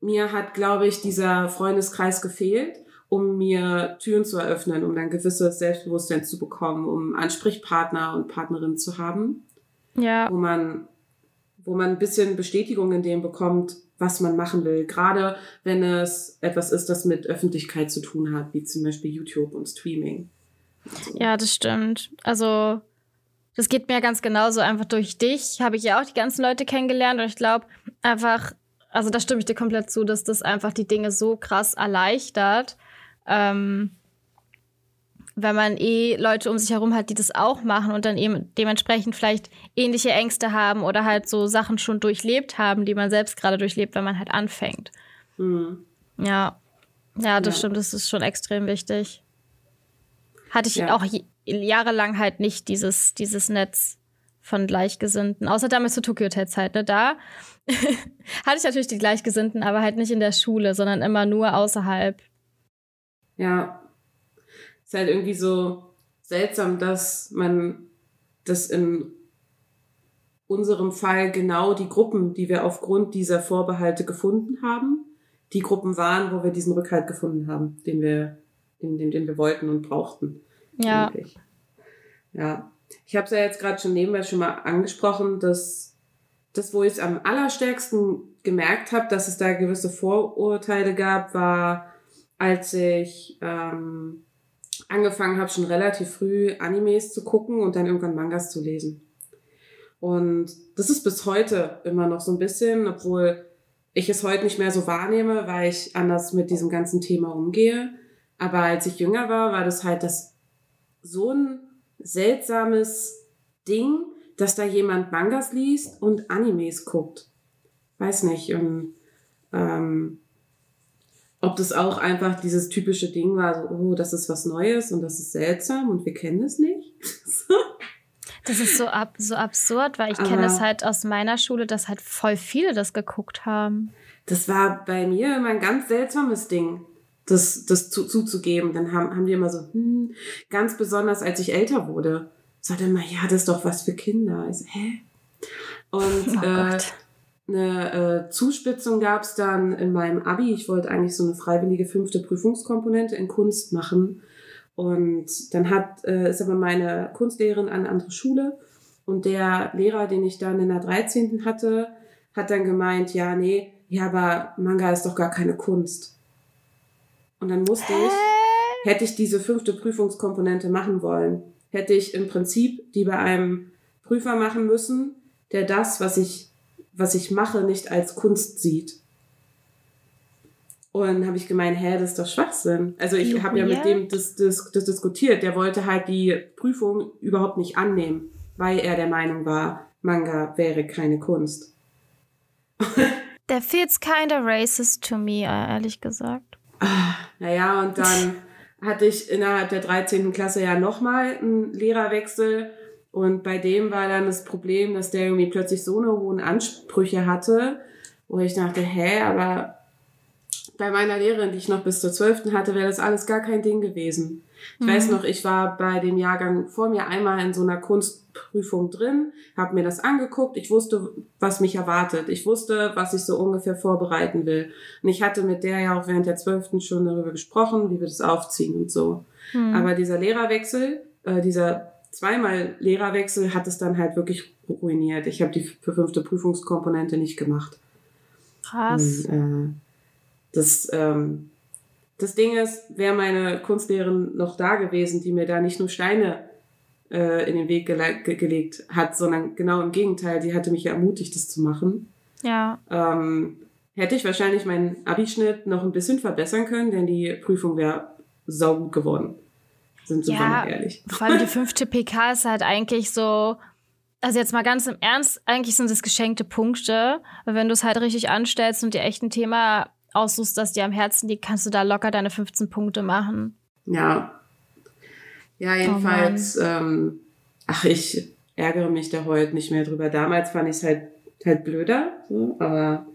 mir hat, glaube ich, dieser Freundeskreis gefehlt, um mir Türen zu eröffnen, um dann gewisses Selbstbewusstsein zu bekommen, um Ansprechpartner und Partnerin zu haben. Ja. Wo man, wo man ein bisschen Bestätigung in dem bekommt, was man machen will. Gerade wenn es etwas ist, das mit Öffentlichkeit zu tun hat, wie zum Beispiel YouTube und Streaming. Also. Ja, das stimmt. Also, das geht mir ganz genauso. Einfach durch dich habe ich ja auch die ganzen Leute kennengelernt und ich glaube einfach, also da stimme ich dir komplett zu, dass das einfach die Dinge so krass erleichtert. Ähm, wenn man eh Leute um sich herum hat, die das auch machen und dann eben dementsprechend vielleicht ähnliche Ängste haben oder halt so Sachen schon durchlebt haben, die man selbst gerade durchlebt, wenn man halt anfängt. Mhm. Ja. Ja, das ja. stimmt, das ist schon extrem wichtig. Hatte ich ja. auch jahrelang halt nicht dieses, dieses Netz von Gleichgesinnten. Außer damals zur Tokyo Hotel ne? Da hatte ich natürlich die Gleichgesinnten, aber halt nicht in der Schule, sondern immer nur außerhalb. Ja, ist halt irgendwie so seltsam, dass man das in unserem Fall genau die Gruppen, die wir aufgrund dieser Vorbehalte gefunden haben, die Gruppen waren, wo wir diesen Rückhalt gefunden haben, den wir, den, den, den wir wollten und brauchten. Ja. Eigentlich. Ja. Ich habe es ja jetzt gerade schon nebenbei schon mal angesprochen, dass das, wo ich es am allerstärksten gemerkt habe, dass es da gewisse Vorurteile gab, war, als ich ähm, angefangen habe, schon relativ früh Animes zu gucken und dann irgendwann Mangas zu lesen. Und das ist bis heute immer noch so ein bisschen, obwohl ich es heute nicht mehr so wahrnehme, weil ich anders mit diesem ganzen Thema umgehe. Aber als ich jünger war, war das halt das so ein seltsames Ding, dass da jemand Mangas liest und Animes guckt. Weiß nicht. Und ähm, ob das auch einfach dieses typische Ding war, so, oh, das ist was Neues und das ist seltsam und wir kennen es nicht. Das ist so, ab, so absurd, weil ich kenne das halt aus meiner Schule, dass halt voll viele das geguckt haben. Das war bei mir immer ein ganz seltsames Ding, das, das zu, zuzugeben. Dann haben, haben die immer so, hm, ganz besonders als ich älter wurde, sagte immer, ja, das ist doch was für Kinder. Ich so, hä? Und oh äh, eine äh, Zuspitzung gab es dann in meinem Abi. Ich wollte eigentlich so eine freiwillige fünfte Prüfungskomponente in Kunst machen. Und dann hat, äh, ist aber meine Kunstlehrerin an eine andere Schule. Und der Lehrer, den ich dann in der 13. hatte, hat dann gemeint, ja, nee, ja, aber Manga ist doch gar keine Kunst. Und dann musste ich, hätte ich diese fünfte Prüfungskomponente machen wollen, hätte ich im Prinzip die bei einem Prüfer machen müssen, der das, was ich was ich mache, nicht als Kunst sieht. Und habe ich gemeint, hä, das ist doch Schwachsinn. Also ich habe ja mit dem das, das, das diskutiert. Der wollte halt die Prüfung überhaupt nicht annehmen, weil er der Meinung war, Manga wäre keine Kunst. Der feels kinda racist to me, ehrlich gesagt. Ah, naja, und dann hatte ich innerhalb der 13. Klasse ja nochmal einen Lehrerwechsel und bei dem war dann das Problem, dass der irgendwie plötzlich so eine hohen Ansprüche hatte, wo ich dachte, hä, aber bei meiner Lehrerin, die ich noch bis zur 12. hatte, wäre das alles gar kein Ding gewesen. Ich mhm. weiß noch, ich war bei dem Jahrgang vor mir einmal in so einer Kunstprüfung drin, habe mir das angeguckt. Ich wusste, was mich erwartet. Ich wusste, was ich so ungefähr vorbereiten will. Und ich hatte mit der ja auch während der zwölften schon darüber gesprochen, wie wir das aufziehen und so. Mhm. Aber dieser Lehrerwechsel, äh, dieser zweimal Lehrerwechsel hat es dann halt wirklich ruiniert. Ich habe die fünfte Prüfungskomponente nicht gemacht. Krass. Und, äh, das, ähm, das Ding ist, wäre meine Kunstlehrerin noch da gewesen, die mir da nicht nur Steine äh, in den Weg gele ge gelegt hat, sondern genau im Gegenteil, die hatte mich ja ermutigt, das zu machen. Ja. Ähm, hätte ich wahrscheinlich meinen Abischnitt noch ein bisschen verbessern können, denn die Prüfung wäre saugut geworden. Sind wir ja, ehrlich. Vor allem die fünfte PK ist halt eigentlich so, also jetzt mal ganz im Ernst, eigentlich sind es geschenkte Punkte. Wenn du es halt richtig anstellst und dir echt ein Thema aussuchst, das dir am Herzen liegt, kannst du da locker deine 15 Punkte machen. Ja. Ja, jedenfalls, oh ähm, ach, ich ärgere mich da heute nicht mehr drüber. Damals fand ich es halt, halt blöder, so, aber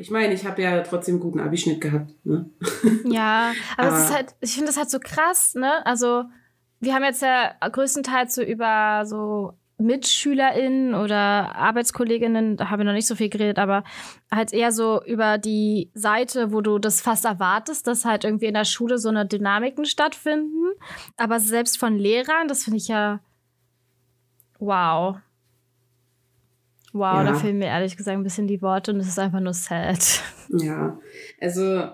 ich meine, ich habe ja trotzdem einen guten Abischnitt gehabt. Ne? Ja, aber, aber es ist halt, ich finde das halt so krass, ne? Also, wir haben jetzt ja größtenteils so über so MitschülerInnen oder Arbeitskolleginnen, da habe ich noch nicht so viel geredet, aber halt eher so über die Seite, wo du das fast erwartest, dass halt irgendwie in der Schule so eine Dynamiken stattfinden. Aber selbst von Lehrern, das finde ich ja wow. Wow, ja. da fehlen mir ehrlich gesagt ein bisschen die Worte und es ist einfach nur sad. Ja, also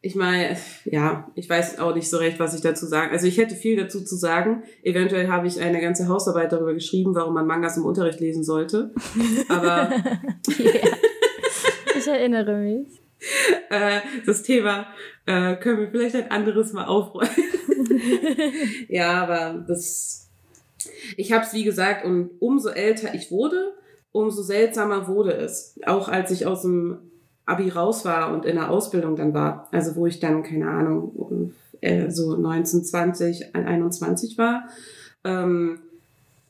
ich meine, ja, ich weiß auch nicht so recht, was ich dazu sagen. Also ich hätte viel dazu zu sagen. Eventuell habe ich eine ganze Hausarbeit darüber geschrieben, warum man Mangas im Unterricht lesen sollte. Aber ich erinnere mich. Äh, das Thema äh, können wir vielleicht ein anderes Mal aufräumen. ja, aber das. Ich habe es wie gesagt und umso älter ich wurde, umso seltsamer wurde es. Auch als ich aus dem Abi raus war und in der Ausbildung dann war, also wo ich dann, keine Ahnung, äh, so 19, 20, 21 war, ähm,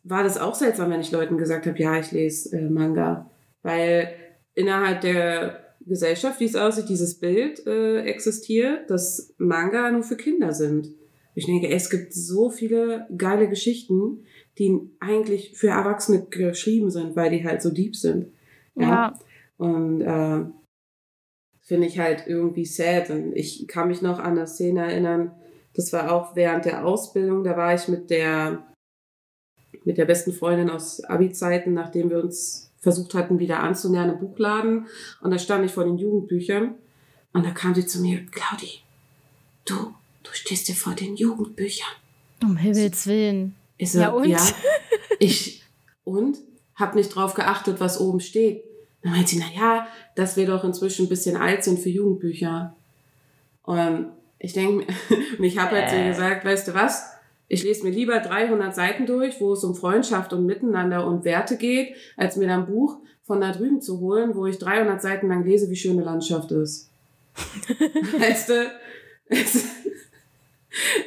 war das auch seltsam, wenn ich Leuten gesagt habe, ja, ich lese äh, Manga. Weil innerhalb der Gesellschaft, wie es aussieht, dieses Bild äh, existiert, dass Manga nur für Kinder sind. Ich denke, es gibt so viele geile Geschichten, die eigentlich für Erwachsene geschrieben sind, weil die halt so deep sind. Ja. ja. Und äh, finde ich halt irgendwie sad. Und ich kann mich noch an eine Szene erinnern, das war auch während der Ausbildung, da war ich mit der, mit der besten Freundin aus Abi-Zeiten, nachdem wir uns versucht hatten, wieder anzunähern, im Buchladen. Und da stand ich vor den Jugendbüchern. Und da kam sie zu mir, Claudi, du, du stehst dir vor den Jugendbüchern. Um Himmels Willen. So, ja, und? Ja, ich, und? Hab nicht drauf geachtet, was oben steht. Dann meint sie, na ja, dass wir doch inzwischen ein bisschen alt sind für Jugendbücher. Und ich denke, und ich habe halt so gesagt, weißt du was? Ich lese mir lieber 300 Seiten durch, wo es um Freundschaft und Miteinander und Werte geht, als mir dann ein Buch von da drüben zu holen, wo ich 300 Seiten lang lese, wie schön eine Landschaft ist. weißt du?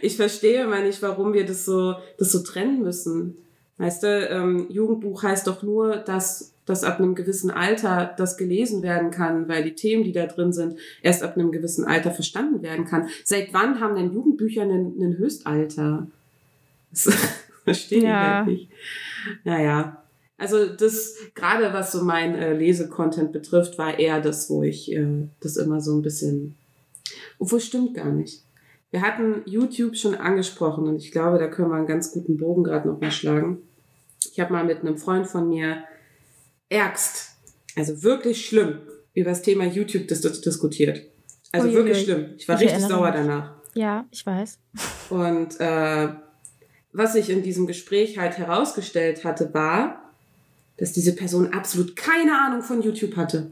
Ich verstehe immer nicht, warum wir das so, das so trennen müssen. Weißt du, ähm, Jugendbuch heißt doch nur, dass, dass ab einem gewissen Alter das gelesen werden kann, weil die Themen, die da drin sind, erst ab einem gewissen Alter verstanden werden kann. Seit wann haben denn Jugendbücher einen, einen Höchstalter? Das verstehe ja. ich halt nicht. Naja. Also das, gerade was so mein äh, Lesecontent betrifft, war eher das, wo ich äh, das immer so ein bisschen. Obwohl stimmt gar nicht. Wir hatten YouTube schon angesprochen und ich glaube, da können wir einen ganz guten Bogen gerade noch mal schlagen. Ich habe mal mit einem Freund von mir ärgst, also wirklich schlimm, über das Thema YouTube dis diskutiert. Also Uiuiui. wirklich schlimm. Ich war ich richtig sauer danach. Ja, ich weiß. Und äh, was sich in diesem Gespräch halt herausgestellt hatte, war, dass diese Person absolut keine Ahnung von YouTube hatte.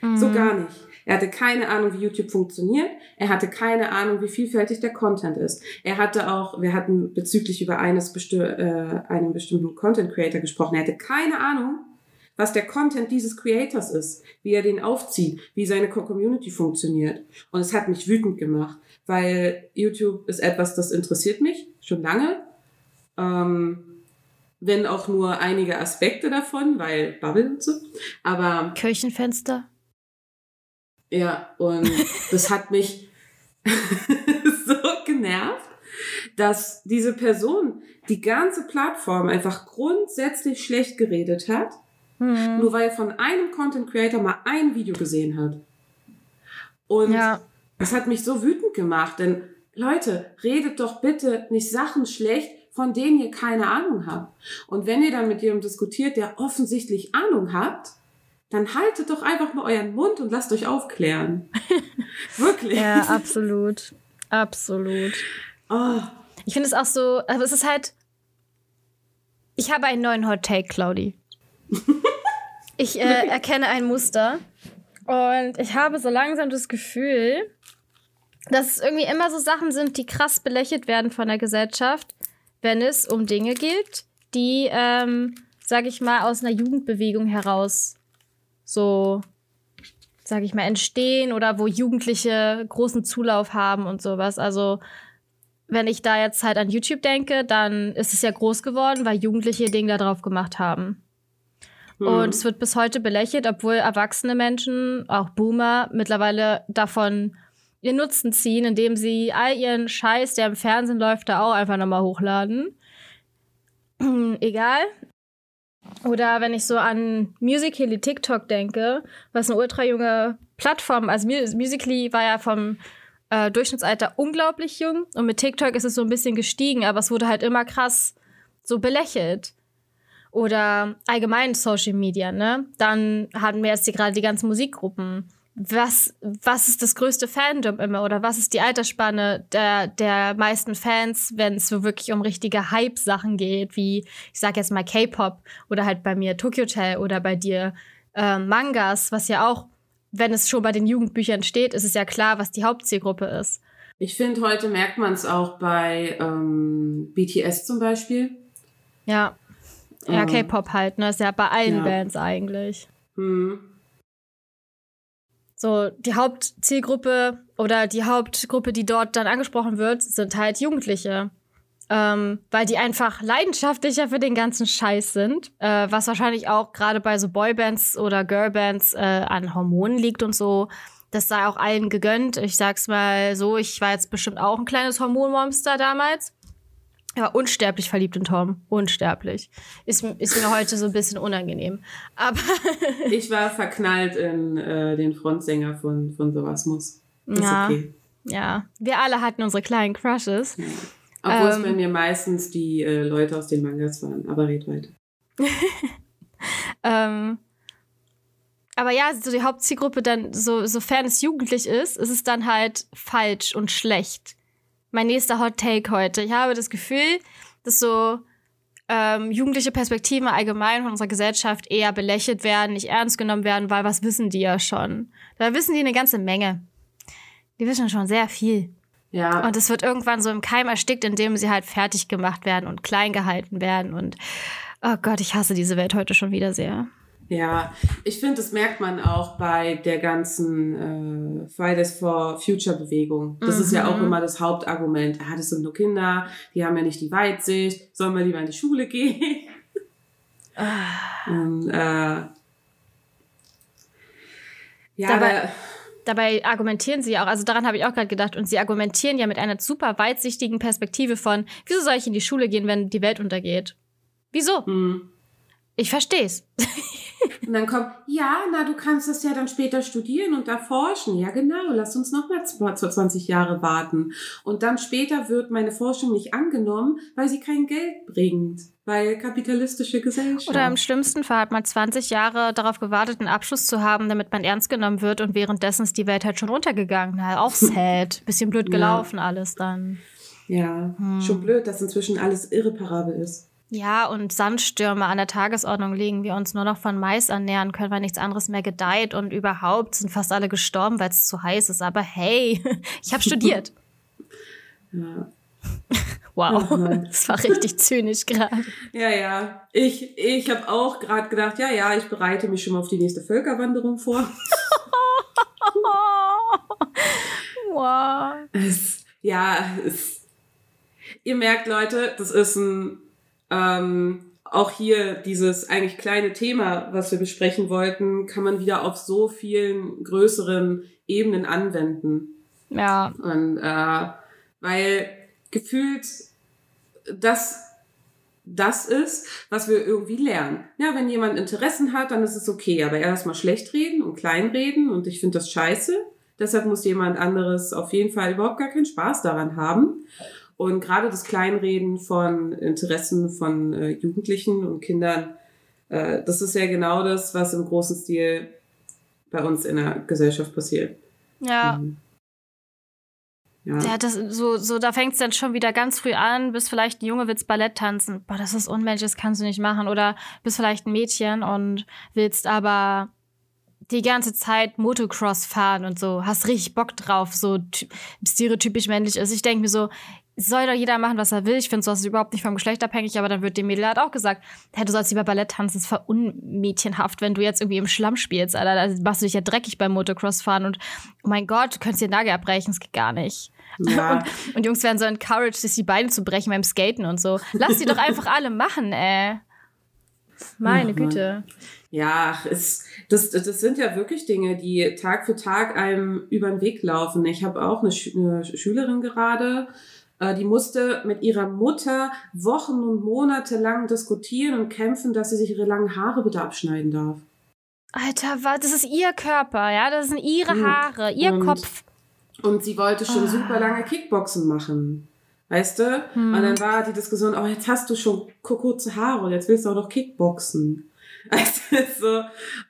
Mhm. So gar nicht. Er hatte keine Ahnung, wie YouTube funktioniert. Er hatte keine Ahnung, wie vielfältig der Content ist. Er hatte auch, wir hatten bezüglich über eines besti äh, einem bestimmten Content Creator gesprochen. Er hatte keine Ahnung, was der Content dieses Creators ist, wie er den aufzieht, wie seine Community funktioniert. Und es hat mich wütend gemacht, weil YouTube ist etwas, das interessiert mich schon lange. Ähm, wenn auch nur einige Aspekte davon, weil Bubble und so. Aber. Kirchenfenster? Ja, und das hat mich so genervt, dass diese Person die ganze Plattform einfach grundsätzlich schlecht geredet hat, Hm. nur weil er von einem Content Creator mal ein Video gesehen hat. Und Ja. das hat mich so wütend gemacht, denn Leute, redet doch bitte nicht Sachen schlecht, von denen ihr keine Ahnung habt. Und wenn ihr dann mit jemandem diskutiert, der offensichtlich Ahnung hat, dann haltet doch einfach mal euren Mund und lasst euch aufklären. Wirklich. Ja, absolut. Absolut. Oh, Ich finde es auch so, aber es ist halt. Ich habe einen neuen Hot Take, Claudi. Ich äh, erkenne ein Muster. Und ich habe so langsam das Gefühl, dass es irgendwie immer so Sachen sind, die krass belächelt werden von der Gesellschaft, wenn es um Dinge geht, die, ähm, sag ich mal, aus einer Jugendbewegung heraus so, sag ich mal, entstehen oder wo Jugendliche großen Zulauf haben und sowas. Also, wenn ich da jetzt halt an YouTube denke, dann ist es ja groß geworden, weil Jugendliche ihr Ding da drauf gemacht haben. hm. Und es wird bis heute belächelt, obwohl erwachsene Menschen, auch Boomer, mittlerweile davon ihren Nutzen ziehen, indem sie all ihren Scheiß, der im Fernsehen läuft, da auch einfach nochmal hochladen. Egal. Oder wenn ich so an Musical.ly TikTok denke, was eine ultra junge Plattform, also Mu- Musical.ly war ja vom äh, Durchschnittsalter unglaublich jung und mit TikTok ist es so ein bisschen gestiegen, aber es wurde halt immer krass so belächelt. Oder allgemein Social Media, ne? Dann hatten wir jetzt hier gerade die ganzen Musikgruppen. Was, was ist das größte Fandom immer? Oder was ist die Altersspanne der, der meisten Fans, wenn es so wirklich um richtige Hype-Sachen geht, wie, ich sag jetzt mal K-Pop oder halt bei mir Tokyo Hotel oder bei dir äh, Mangas, was ja auch, wenn es schon bei den Jugendbüchern steht, ist es ja klar, was die Hauptzielgruppe ist. Ich finde, heute merkt man es auch bei ähm, BTS zum Beispiel. Ja. Ja, Ähm, K-Pop halt, ne? Ist ja bei allen ja. Bands eigentlich. Hm. So, die Hauptzielgruppe oder die Hauptgruppe, die dort dann angesprochen wird, sind halt Jugendliche. Ähm, weil die einfach leidenschaftlicher für den ganzen Scheiß sind. Äh, was wahrscheinlich auch gerade bei so Boybands oder Girlbands äh, an Hormonen liegt und so. Das sei auch allen gegönnt. Ich sag's mal so, ich war jetzt bestimmt auch ein kleines Hormonmonster damals. Ich war unsterblich verliebt in Tom. Unsterblich. Ist, ist mir heute so ein bisschen unangenehm. Aber Ich war verknallt in äh, den Frontsänger von, von Soasmus. Ist Ja. okay. ja, wir alle hatten unsere kleinen Crushes. Obwohl es Ähm. bei mir meistens die äh, Leute aus den Mangas waren. Aber red weiter. Ähm, aber ja, so die Hauptzielgruppe dann, so, sofern es jugendlich ist, ist es dann halt falsch und schlecht. Mein nächster Hot Take heute. Ich habe das Gefühl, dass so ähm, jugendliche Perspektiven allgemein von unserer Gesellschaft eher belächelt werden, nicht ernst genommen werden, weil was wissen die ja schon? Da wissen die eine ganze Menge. Die wissen schon sehr viel. Ja, Und es wird irgendwann so im Keim erstickt, indem sie halt fertig gemacht werden und klein gehalten werden. Und oh Gott, ich hasse diese Welt heute schon wieder sehr. Ja. Ich finde, das merkt man auch bei der ganzen äh, Fridays for Future Bewegung. Das ist ja auch Mhm. immer das Hauptargument. Ah, das sind nur Kinder, die haben ja nicht die Weitsicht, sollen wir lieber in die Schule gehen? Und, äh, ja, Dabei- da, Dabei argumentieren sie ja auch, also daran habe ich auch gerade gedacht, und sie argumentieren ja mit einer super weitsichtigen Perspektive von, wieso soll ich in die Schule gehen, wenn die Welt untergeht? Wieso? hm. Ich versteh's. Und dann kommt, ja, na, du kannst das ja dann später studieren und erforschen. Ja, genau, lass uns noch mal zw- 20 Jahre warten. Und dann später wird meine Forschung nicht angenommen, weil sie kein Geld bringt. Weil kapitalistische Gesellschaft. Oder im schlimmsten Fall hat man 20 Jahre darauf gewartet, einen Abschluss zu haben, damit man ernst genommen wird und währenddessen ist die Welt halt schon untergegangen. Na, auch sad. Bisschen blöd Ja. gelaufen alles dann. ja, Hm. schon blöd, dass inzwischen alles irreparabel ist. Ja, und Sandstürme an der Tagesordnung liegen, wir uns nur noch von Mais ernähren können, weil nichts anderes mehr gedeiht und überhaupt sind fast alle gestorben, weil es zu heiß ist. Aber hey, ich habe studiert. Ja, Wow, das war richtig zynisch gerade. ja. ja. Ich, ich habe auch gerade gedacht, ja, ja, ich bereite mich schon mal auf die nächste Völkerwanderung vor. wow. Es, ja, es, ihr merkt, Leute, das ist ein, ähm, auch hier dieses eigentlich kleine Thema, was wir besprechen wollten, kann man wieder auf so vielen größeren Ebenen anwenden. Ja, Und äh, weil gefühlt das das ist, was wir irgendwie lernen. Ja, wenn jemand Interessen hat, dann ist es okay, aber erstmal schlecht reden und kleinreden und ich finde das scheiße. Deshalb muss jemand anderes auf jeden Fall überhaupt gar keinen Spaß daran haben. Und gerade das Kleinreden von Interessen von äh, Jugendlichen und Kindern, äh, das ist ja genau das, was im großen Stil bei uns in der Gesellschaft passiert. Ja. Mhm. Ja. ja, das, so, so, da fängt es dann schon wieder ganz früh an, bis vielleicht ein Junge willst Ballett tanzen. Boah, das ist unmenschlich, das kannst du nicht machen. Oder bist vielleicht ein Mädchen und willst aber die ganze Zeit Motocross fahren und so, hast richtig Bock drauf, so stereotypisch männlich ist. Ich denke mir so, soll doch jeder machen, was er will. Ich finde, sowas ist überhaupt nicht vom Geschlecht abhängig, aber dann wird dem Mädel halt auch gesagt, hey, du sollst lieber Ballett tanzen, das ist voll unmädchenhaft, wenn du jetzt irgendwie im Schlamm spielst, Alter. Da machst du dich ja dreckig beim Motocross fahren und oh mein Gott, du könntest dir den Nagel abbrechen, das geht gar nicht. Ja. Und, und, Jungs werden so encouraged, sich die Beine zu brechen beim Skaten und so. Lass die doch einfach alle machen, ey. Meine Ach, Güte. Ja, es, das, das sind ja wirklich Dinge, die Tag für Tag einem über den Weg laufen. Ich habe auch eine, Sch eine Schülerin gerade, die musste mit ihrer Mutter Wochen und Monate lang diskutieren und kämpfen, dass sie sich ihre langen Haare bitte abschneiden darf. Alter, was? Das ist ihr Körper, ja? Das sind ihre hm. Haare, ihr und, Kopf. Und sie wollte schon oh. super lange Kickboxen machen. Weißt du? Hm. Und dann war die Diskussion, oh, jetzt hast du schon kurze Haare und jetzt willst du auch noch Kickboxen. Du, so.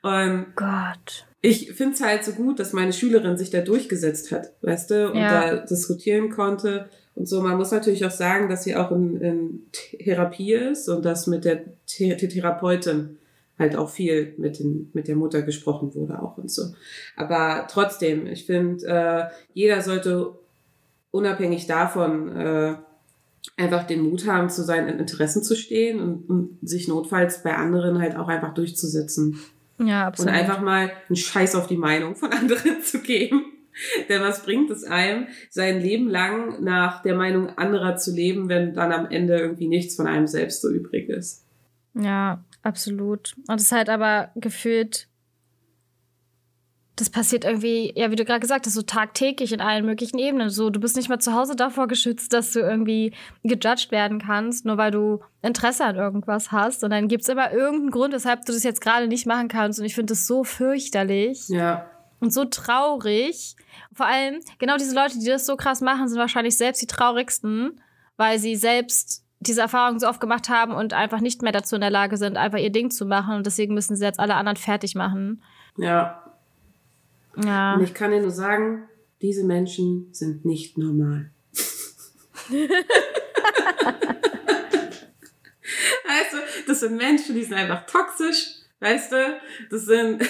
Und Gott. Ich finde es halt so gut, dass meine Schülerin sich da durchgesetzt hat, weißt du, und ja. da diskutieren konnte. Und so, man muss natürlich auch sagen, dass sie auch in, in Therapie ist und dass mit der The Therapeutin halt auch viel mit, den, mit der Mutter gesprochen wurde auch und so. Aber trotzdem, ich finde, äh, jeder sollte unabhängig davon äh, einfach den Mut haben, zu seinen Interessen zu stehen und, und sich notfalls bei anderen halt auch einfach durchzusetzen. Ja, absolut. Und einfach mal einen Scheiß auf die Meinung von anderen zu geben. Denn was bringt es einem, sein Leben lang nach der Meinung anderer zu leben, wenn dann am Ende irgendwie nichts von einem selbst so übrig ist? Ja, absolut. Und es ist halt aber gefühlt, das passiert irgendwie, ja, wie du gerade gesagt hast, so tagtäglich in allen möglichen Ebenen. So, du bist nicht mal zu Hause davor geschützt, dass du irgendwie gejudged werden kannst, nur weil du Interesse an irgendwas hast. Und dann gibt es immer irgendeinen Grund, weshalb du das jetzt gerade nicht machen kannst. Und ich finde das so fürchterlich. Ja und so traurig. Vor allem, genau diese Leute, die das so krass machen, sind wahrscheinlich selbst die traurigsten, weil sie selbst diese Erfahrung so oft gemacht haben und einfach nicht mehr dazu in der Lage sind, einfach ihr Ding zu machen. Und deswegen müssen sie jetzt alle anderen fertig machen. Ja. Ja. Und ich kann dir nur sagen, diese Menschen sind nicht normal. also, das sind Menschen, die sind einfach toxisch, weißt du? Das sind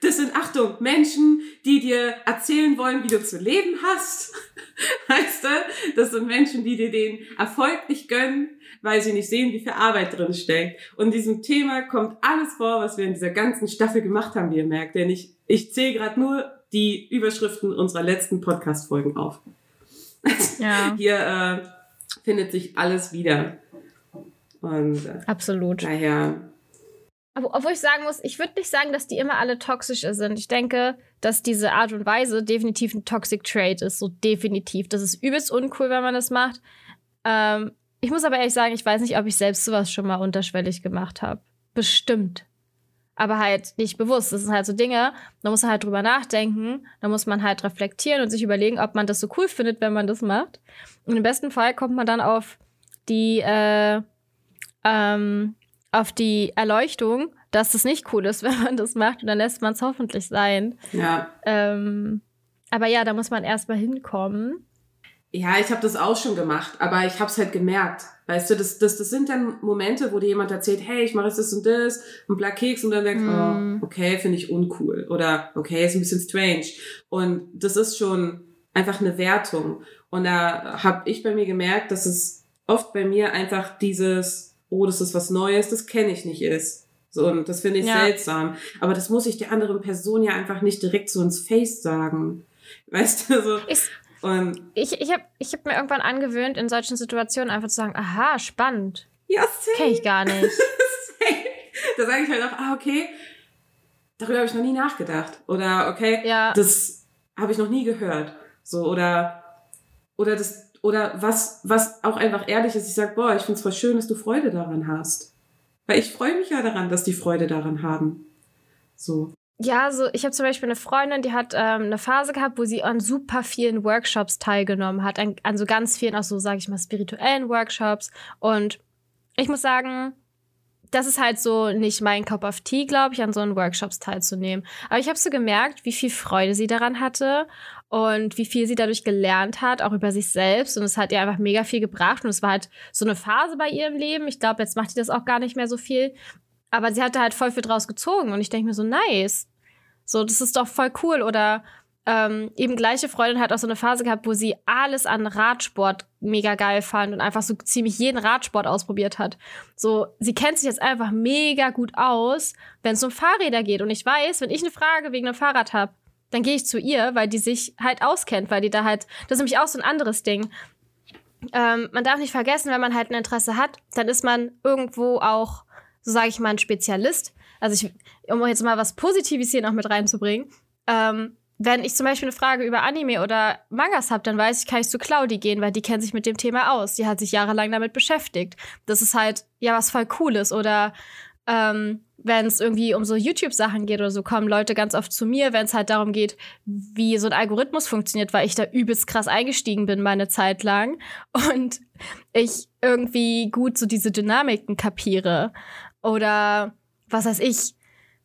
das sind, Achtung, Menschen, die dir erzählen wollen, wie du zu leben hast. Weißt du? Das sind Menschen, die dir den Erfolg nicht gönnen, weil sie nicht sehen, wie viel Arbeit drin steckt. Und in diesem Thema kommt alles vor, was wir in dieser ganzen Staffel gemacht haben, wie ihr merkt. Denn ich, ich zähle gerade nur die Überschriften unserer letzten Podcast-Folgen auf. Ja. Hier äh, findet sich alles wieder. Und äh, Absolut. Daher obwohl ich sagen muss, ich würde nicht sagen, dass die immer alle toxisch sind. Ich denke, dass diese Art und Weise definitiv ein Toxic Trait ist. So definitiv. Das ist übelst uncool, wenn man das macht. Ähm, ich muss aber ehrlich sagen, ich weiß nicht, ob ich selbst sowas schon mal unterschwellig gemacht habe. Bestimmt. Aber halt nicht bewusst. Das sind halt so Dinge, da muss man halt drüber nachdenken, da muss man halt reflektieren und sich überlegen, ob man das so cool findet, wenn man das macht. Und im besten Fall kommt man dann auf die, äh, ähm, auf die Erleuchtung, dass das nicht cool ist, wenn man das macht und dann lässt man es hoffentlich sein. Ja. Ähm, aber ja, da muss man erstmal hinkommen. Ja, ich habe das auch schon gemacht, aber ich habe es halt gemerkt. Weißt du, das, das, das sind dann Momente, wo dir jemand erzählt, hey, ich mache jetzt das und das und bla Keks und dann denkst, mm. oh, okay, finde ich uncool oder okay, ist ein bisschen strange. Und das ist schon einfach eine Wertung. Und da habe ich bei mir gemerkt, dass es oft bei mir einfach dieses oh, das ist was Neues, das kenne ich nicht ist. So, und das finde ich ja. seltsam. Aber das muss ich der anderen Person ja einfach nicht direkt so ins Face sagen. Weißt du, so. Ich, und ich ich habe ich hab mir irgendwann angewöhnt, in solchen Situationen einfach zu sagen, aha, spannend. Ja, same. Kenn ich gar nicht. da sage ich halt auch, ah, okay, darüber habe ich noch nie nachgedacht. Oder, okay, ja. das habe ich noch nie gehört. So, oder oder das, oder was, was auch einfach ehrlich ist, ich sag, boah, ich find's voll schön, dass du Freude daran hast. Weil ich freue mich ja daran, dass die Freude daran haben. So. Ja, so ich habe zum Beispiel eine Freundin, die hat ähm, eine Phase gehabt, wo sie an super vielen Workshops teilgenommen hat, an, an so ganz vielen auch so, sage ich mal, spirituellen Workshops. Und ich muss sagen, das ist halt so nicht mein Cup of Tea, glaube ich, an so einen Workshops teilzunehmen. Aber ich habe so gemerkt, wie viel Freude sie daran hatte und wie viel sie dadurch gelernt hat, auch über sich selbst. Und es hat ihr einfach mega viel gebracht. Und es war halt so eine Phase bei ihrem Leben. Ich glaube, jetzt macht sie das auch gar nicht mehr so viel. Aber sie hatte halt voll viel draus gezogen. Und ich denke mir so, nice. So, das ist doch voll cool. Oder ähm, eben gleiche Freundin hat auch so eine Phase gehabt, wo sie alles an Radsport mega geil fand und einfach so ziemlich jeden Radsport ausprobiert hat. So, sie kennt sich jetzt einfach mega gut aus, wenn es um Fahrräder geht. Und ich weiß, wenn ich eine Frage wegen einem Fahrrad habe, dann gehe ich zu ihr, weil die sich halt auskennt, weil die da halt, das ist nämlich auch so ein anderes Ding. Ähm, man darf nicht vergessen, wenn man halt ein Interesse hat, dann ist man irgendwo auch, so sage ich mal, ein Spezialist. Also ich, um jetzt mal was Positives hier noch mit reinzubringen, ähm, wenn ich zum Beispiel eine Frage über Anime oder Mangas habe, dann weiß ich, kann ich zu Claudi gehen, weil die kennt sich mit dem Thema aus. Die hat sich jahrelang damit beschäftigt. Das ist halt ja was voll Cooles. Oder ähm, wenn es irgendwie um so YouTube-Sachen geht oder so, kommen Leute ganz oft zu mir, wenn es halt darum geht, wie so ein Algorithmus funktioniert, weil ich da übelst krass eingestiegen bin meine Zeit lang und ich irgendwie gut so diese Dynamiken kapiere. Oder was weiß ich,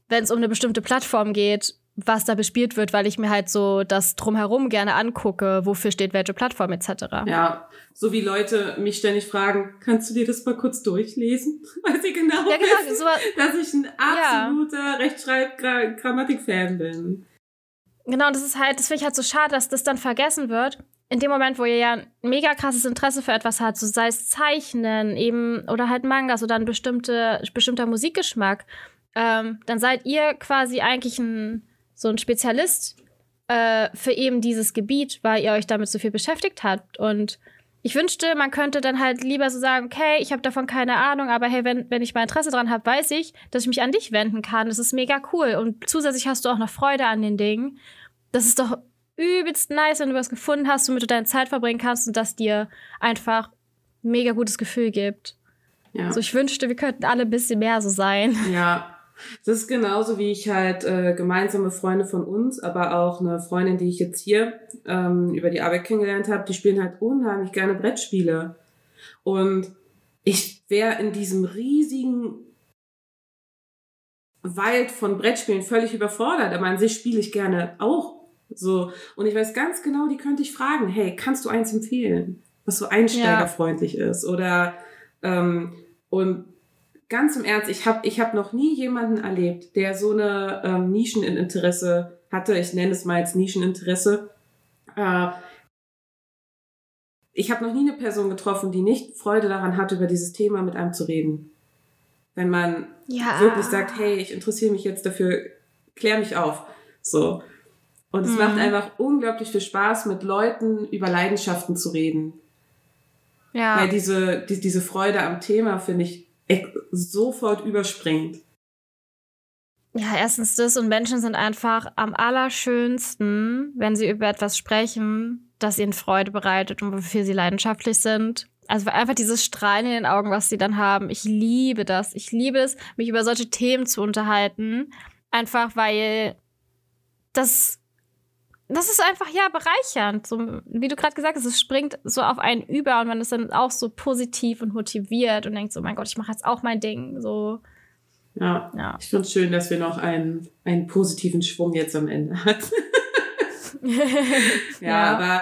wenn es um eine bestimmte Plattform geht, was da bespielt wird, weil ich mir halt so das drumherum gerne angucke, wofür steht welche Plattform etc. Ja, so wie Leute mich ständig fragen, kannst du dir das mal kurz durchlesen? Weil sie genau, ja, genau wissen, so, dass ich ein absoluter ja. Rechtschreib-Grammatik-Fan bin. Genau, das ist halt, das finde ich halt so schade, dass das dann vergessen wird. In dem Moment, wo ihr ja ein mega krasses Interesse für etwas habt, so sei es Zeichnen, eben, oder halt Mangas oder ein bestimmte, bestimmter Musikgeschmack, ähm, dann seid ihr quasi eigentlich ein so ein Spezialist äh, für eben dieses Gebiet, weil ihr euch damit so viel beschäftigt habt. Und ich wünschte, man könnte dann halt lieber so sagen, okay, ich habe davon keine Ahnung, aber hey, wenn, wenn ich mal Interesse dran habe, weiß ich, dass ich mich an dich wenden kann. Das ist mega cool. Und zusätzlich hast du auch noch Freude an den Dingen. Das ist doch übelst nice, wenn du was gefunden hast, womit du deine Zeit verbringen kannst und das dir einfach ein mega gutes Gefühl gibt. Ja. Also ich wünschte, wir könnten alle ein bisschen mehr so sein. Ja, das ist genauso, wie ich halt äh, gemeinsame Freunde von uns, aber auch eine Freundin, die ich jetzt hier ähm, über die Arbeit kennengelernt habe, die spielen halt unheimlich gerne Brettspiele. Und ich wäre in diesem riesigen Wald von Brettspielen völlig überfordert, aber an sich spiele ich gerne auch so. Und ich weiß ganz genau, die könnte ich fragen, hey, kannst du eins empfehlen, was so einsteigerfreundlich ja. ist? Oder ähm, und ganz im Ernst, ich habe ich hab noch nie jemanden erlebt, der so eine ähm, Nischeninteresse hatte. Ich nenne es mal jetzt Nischeninteresse. Äh, ich habe noch nie eine Person getroffen, die nicht Freude daran hat, über dieses Thema mit einem zu reden. Wenn man ja. wirklich sagt, hey, ich interessiere mich jetzt dafür, klär mich auf. So. Und es mhm. macht einfach unglaublich viel Spaß, mit Leuten über Leidenschaften zu reden. Ja. Weil diese, die, diese Freude am Thema, finde ich, sofort überspringt. Ja, erstens das und Menschen sind einfach am allerschönsten, wenn sie über etwas sprechen, das ihnen Freude bereitet und wofür sie leidenschaftlich sind. Also einfach dieses Strahlen in den Augen, was sie dann haben. Ich liebe das. Ich liebe es, mich über solche Themen zu unterhalten. Einfach weil das das ist einfach ja bereichernd. So, wie du gerade gesagt hast, es springt so auf einen über und man ist dann auch so positiv und motiviert und denkt so, mein Gott, ich mache jetzt auch mein Ding. So. Ja, ja. ich finde es schön, dass wir noch einen, einen positiven Schwung jetzt am Ende hat. ja, ja, aber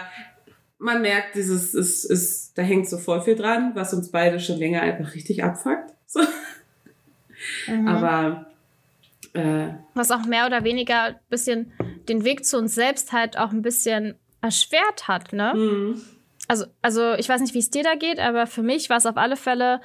man merkt, dieses ist, ist, da hängt so voll viel dran, was uns beide schon länger einfach richtig abfuckt. So. Mhm. Aber äh, was auch mehr oder weniger ein bisschen den Weg zu uns selbst halt auch ein bisschen erschwert hat, ne? Mhm. Also, also ich weiß nicht, wie es dir da geht, aber für mich war es auf alle Fälle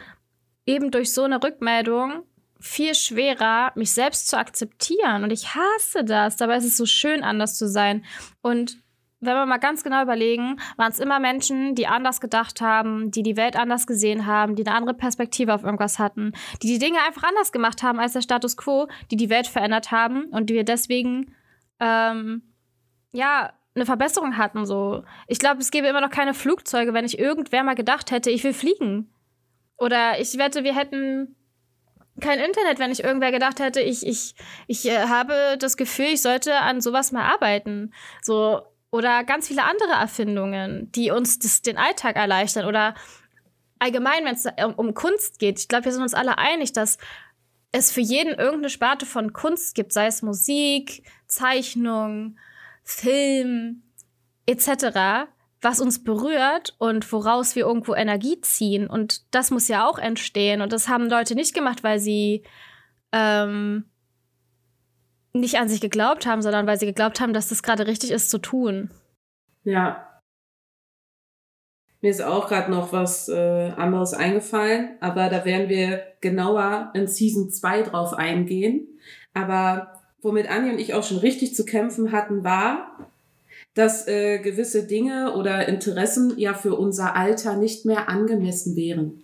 eben durch so eine Rückmeldung viel schwerer, mich selbst zu akzeptieren. Und ich hasse das. Dabei ist es so schön, anders zu sein. Und wenn wir mal ganz genau überlegen, waren es immer Menschen, die anders gedacht haben, die die Welt anders gesehen haben, die eine andere Perspektive auf irgendwas hatten, die die Dinge einfach anders gemacht haben als der Status quo, die die Welt verändert haben und die wir deswegen, ähm, ja, eine Verbesserung hatten. So. Ich glaube, es gäbe immer noch keine Flugzeuge, wenn ich irgendwer mal gedacht hätte, ich will fliegen. Oder ich wette, wir hätten kein Internet, wenn ich irgendwer gedacht hätte, ich, ich, ich äh, habe das Gefühl, ich sollte an sowas mal arbeiten. So, oder ganz viele andere Erfindungen, die uns das, den Alltag erleichtern. Oder allgemein, wenn es um, um Kunst geht. Ich glaube, wir sind uns alle einig, dass es für jeden irgendeine Sparte von Kunst gibt, sei es Musik, Zeichnung, Film etc., was uns berührt und woraus wir irgendwo Energie ziehen. Und das muss ja auch entstehen. Und das haben Leute nicht gemacht, weil sie ähm, nicht an sich geglaubt haben, sondern weil sie geglaubt haben, dass das gerade richtig ist zu tun. Ja. Mir ist auch gerade noch was äh, anderes eingefallen, aber da werden wir genauer in Season 2 drauf eingehen. Aber womit Anja und ich auch schon richtig zu kämpfen hatten, war, dass äh, gewisse Dinge oder Interessen ja für unser Alter nicht mehr angemessen wären.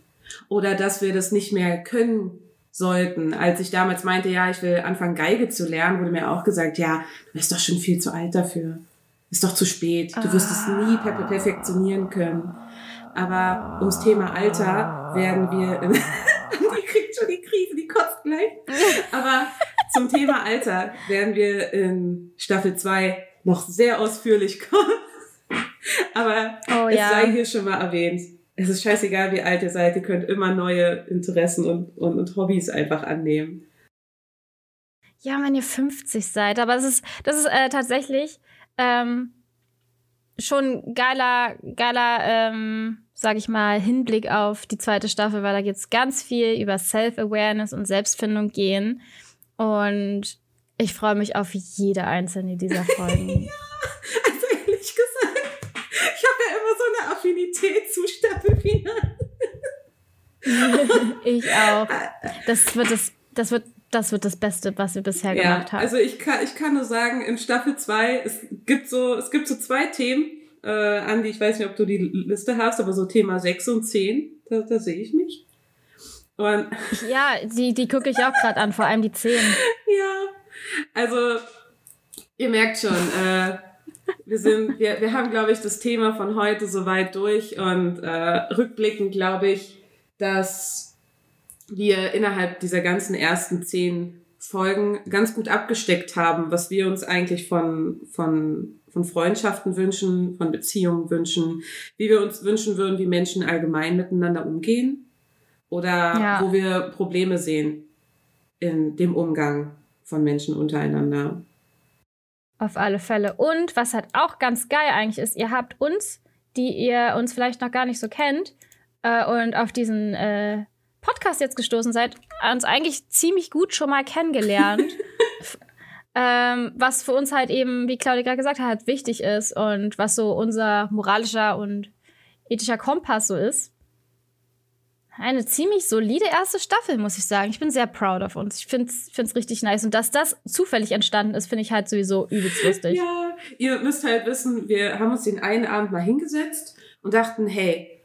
Oder dass wir das nicht mehr können sollten. Als ich damals meinte, ja, ich will anfangen, Geige zu lernen, wurde mir auch gesagt, ja, du bist doch schon viel zu alt dafür. Ist doch zu spät. Du wirst es nie per perfektionieren können. Aber ums Thema Alter werden wir in die kriegt schon die Krise, die kotzt gleich. Aber zum Thema Alter werden wir in Staffel 2 noch sehr ausführlich kommen. Aber oh, es ja. sei hier schon mal erwähnt. Es ist scheißegal, wie alt ihr seid, ihr könnt immer neue Interessen und, und, und Hobbys einfach annehmen. Ja, wenn ihr 50 seid, aber es ist, das ist äh, tatsächlich ähm, schon geiler, geiler, ähm, sag ich mal, Hinblick auf die zweite Staffel, weil da geht es ganz viel über Self-Awareness und Selbstfindung gehen. Und ich freue mich auf jede einzelne dieser Folgen. ja, also ehrlich gesagt, ich habe ja immer so eine Affinität zu Staffelfinale. ich auch. Das wird das, das wird das wird das Beste, was wir bisher ja, gemacht haben. Also ich kann, ich kann nur sagen, in Staffel 2, es gibt so, es gibt so zwei Themen, äh, Andi, ich weiß nicht, ob du die Liste hast, aber so Thema 6 und 10, da, da sehe ich mich. Und ja, die, die gucke ich auch gerade an, vor allem die 10. Ja, also, ihr merkt schon, äh, wir sind, wir, wir haben, glaube ich, das Thema von heute soweit durch und äh, rückblickend glaube ich, dass wir innerhalb dieser ganzen ersten zehn Folgen ganz gut abgesteckt haben, was wir uns eigentlich von, von, von Freundschaften wünschen, von Beziehungen wünschen, wie wir uns wünschen würden, wie Menschen allgemein miteinander umgehen oder ja. wo wir Probleme sehen in dem Umgang von Menschen untereinander. Auf alle Fälle. Und was halt auch ganz geil eigentlich ist, ihr habt uns, die ihr uns vielleicht noch gar nicht so kennt äh, und auf diesen äh, Podcast jetzt gestoßen seid, uns eigentlich ziemlich gut schon mal kennengelernt. ähm, was für uns halt eben, wie Claudia gerade gesagt hat, wichtig ist und was so unser moralischer und ethischer Kompass so ist eine ziemlich solide erste Staffel, muss ich sagen. Ich bin sehr proud of uns. Ich finde es richtig nice. Und dass das zufällig entstanden ist, finde ich halt sowieso übelst lustig. Ja, ihr müsst halt wissen, wir haben uns den einen Abend mal hingesetzt und dachten, hey,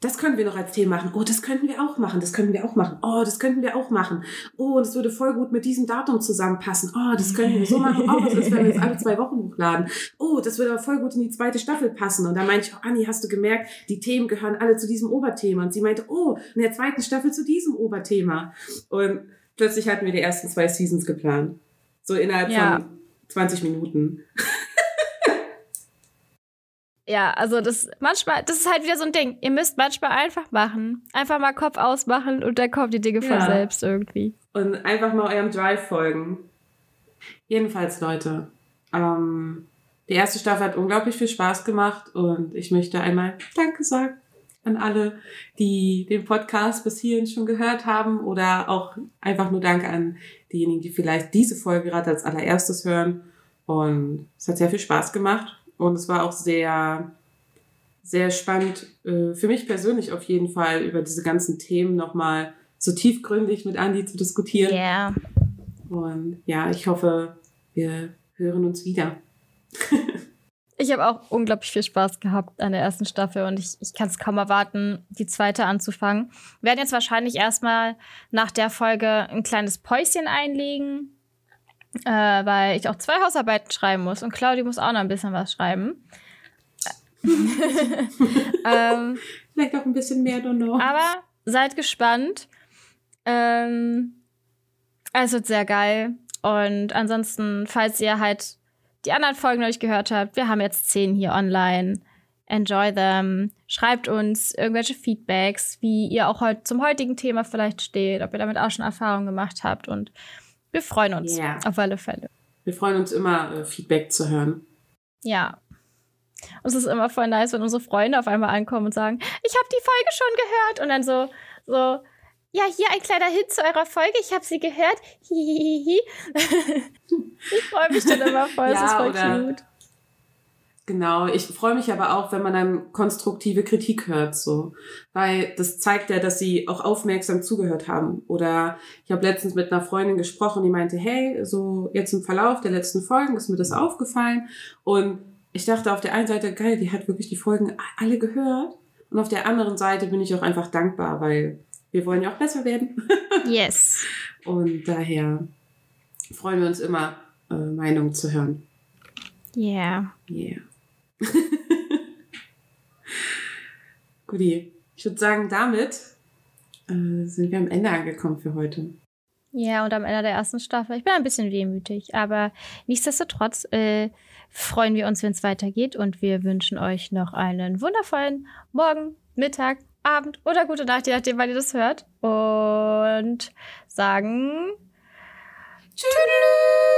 das können wir noch als Thema machen. Oh, das könnten wir auch machen. Das könnten wir auch machen. Oh, das könnten wir auch machen. Oh, das würde voll gut mit diesem Datum zusammenpassen. Oh, das könnten wir so machen. Oh, was ist, wenn wir jetzt alle zwei Wochen hochladen? Oh, das würde aber voll gut in die zweite Staffel passen. Und da meinte ich, oh, Anni, hast du gemerkt, die Themen gehören alle zu diesem Oberthema. Und sie meinte, oh, in der zweiten Staffel zu diesem Oberthema. Und plötzlich hatten wir die ersten zwei Seasons geplant. So innerhalb ja. von 20 Minuten. Ja, also das manchmal, das ist halt wieder so ein Ding. Ihr müsst manchmal einfach machen. Einfach mal Kopf ausmachen und dann kommen die Dinge ja. von selbst irgendwie. Und einfach mal eurem Drive folgen. Jedenfalls, Leute, ähm, die erste Staffel hat unglaublich viel Spaß gemacht und ich möchte einmal Danke sagen an alle, die den Podcast bis hierhin schon gehört haben oder auch einfach nur Danke an diejenigen, die vielleicht diese Folge gerade als allererstes hören. Und es hat sehr viel Spaß gemacht. Und es war auch sehr, sehr spannend, äh, für mich persönlich auf jeden Fall, über diese ganzen Themen nochmal so tiefgründig mit Andi zu diskutieren. Ja. Yeah. Und ja, ich hoffe, wir hören uns wieder. ich habe auch unglaublich viel Spaß gehabt an der ersten Staffel und ich, ich kann es kaum erwarten, die zweite anzufangen. Wir werden jetzt wahrscheinlich erstmal nach der Folge ein kleines Päuschen einlegen äh, weil ich auch zwei Hausarbeiten schreiben muss und Claudia muss auch noch ein bisschen was schreiben. ähm, Vielleicht auch ein bisschen mehr, don't know. Aber seid gespannt. Ähm, es wird sehr geil. Und ansonsten, falls ihr halt die anderen Folgen noch nicht gehört habt, wir haben jetzt zehn hier online. Enjoy them. Schreibt uns irgendwelche Feedbacks, wie ihr auch heute zum heutigen Thema vielleicht steht, ob ihr damit auch schon Erfahrungen gemacht habt. Und wir freuen uns yeah. auf alle Fälle. Wir freuen uns immer, äh, Feedback zu hören. Ja. Und es ist immer voll nice, wenn unsere Freunde auf einmal ankommen und sagen, ich habe die Folge schon gehört. Und dann so, so, ja, hier ein kleiner Hit zu eurer Folge. Ich habe sie gehört. Hihihihi. ich freue mich dann immer voll. ja, das ist voll cute. Genau, ich freue mich aber auch, wenn man dann konstruktive Kritik hört, so, weil das zeigt ja, dass sie auch aufmerksam zugehört haben. Oder ich habe letztens mit einer Freundin gesprochen, die meinte, hey, so jetzt im Verlauf der letzten Folgen ist mir das aufgefallen und ich dachte auf der einen Seite, geil, die hat wirklich die Folgen alle gehört und auf der anderen Seite bin ich auch einfach dankbar, weil wir wollen ja auch besser werden. yes. Und daher freuen wir uns immer, äh, Meinungen zu hören. Yeah. Yeah. Guti, ich würde sagen, damit äh, sind wir am Ende angekommen für heute. Ja, und am Ende der ersten Staffel. Ich bin ein bisschen wehmütig, aber nichtsdestotrotz äh, freuen wir uns, wenn es weitergeht und wir wünschen euch noch einen wundervollen Morgen, Mittag, Abend oder gute Nacht, je nachdem, wann ihr das hört. Und sagen Tschüss.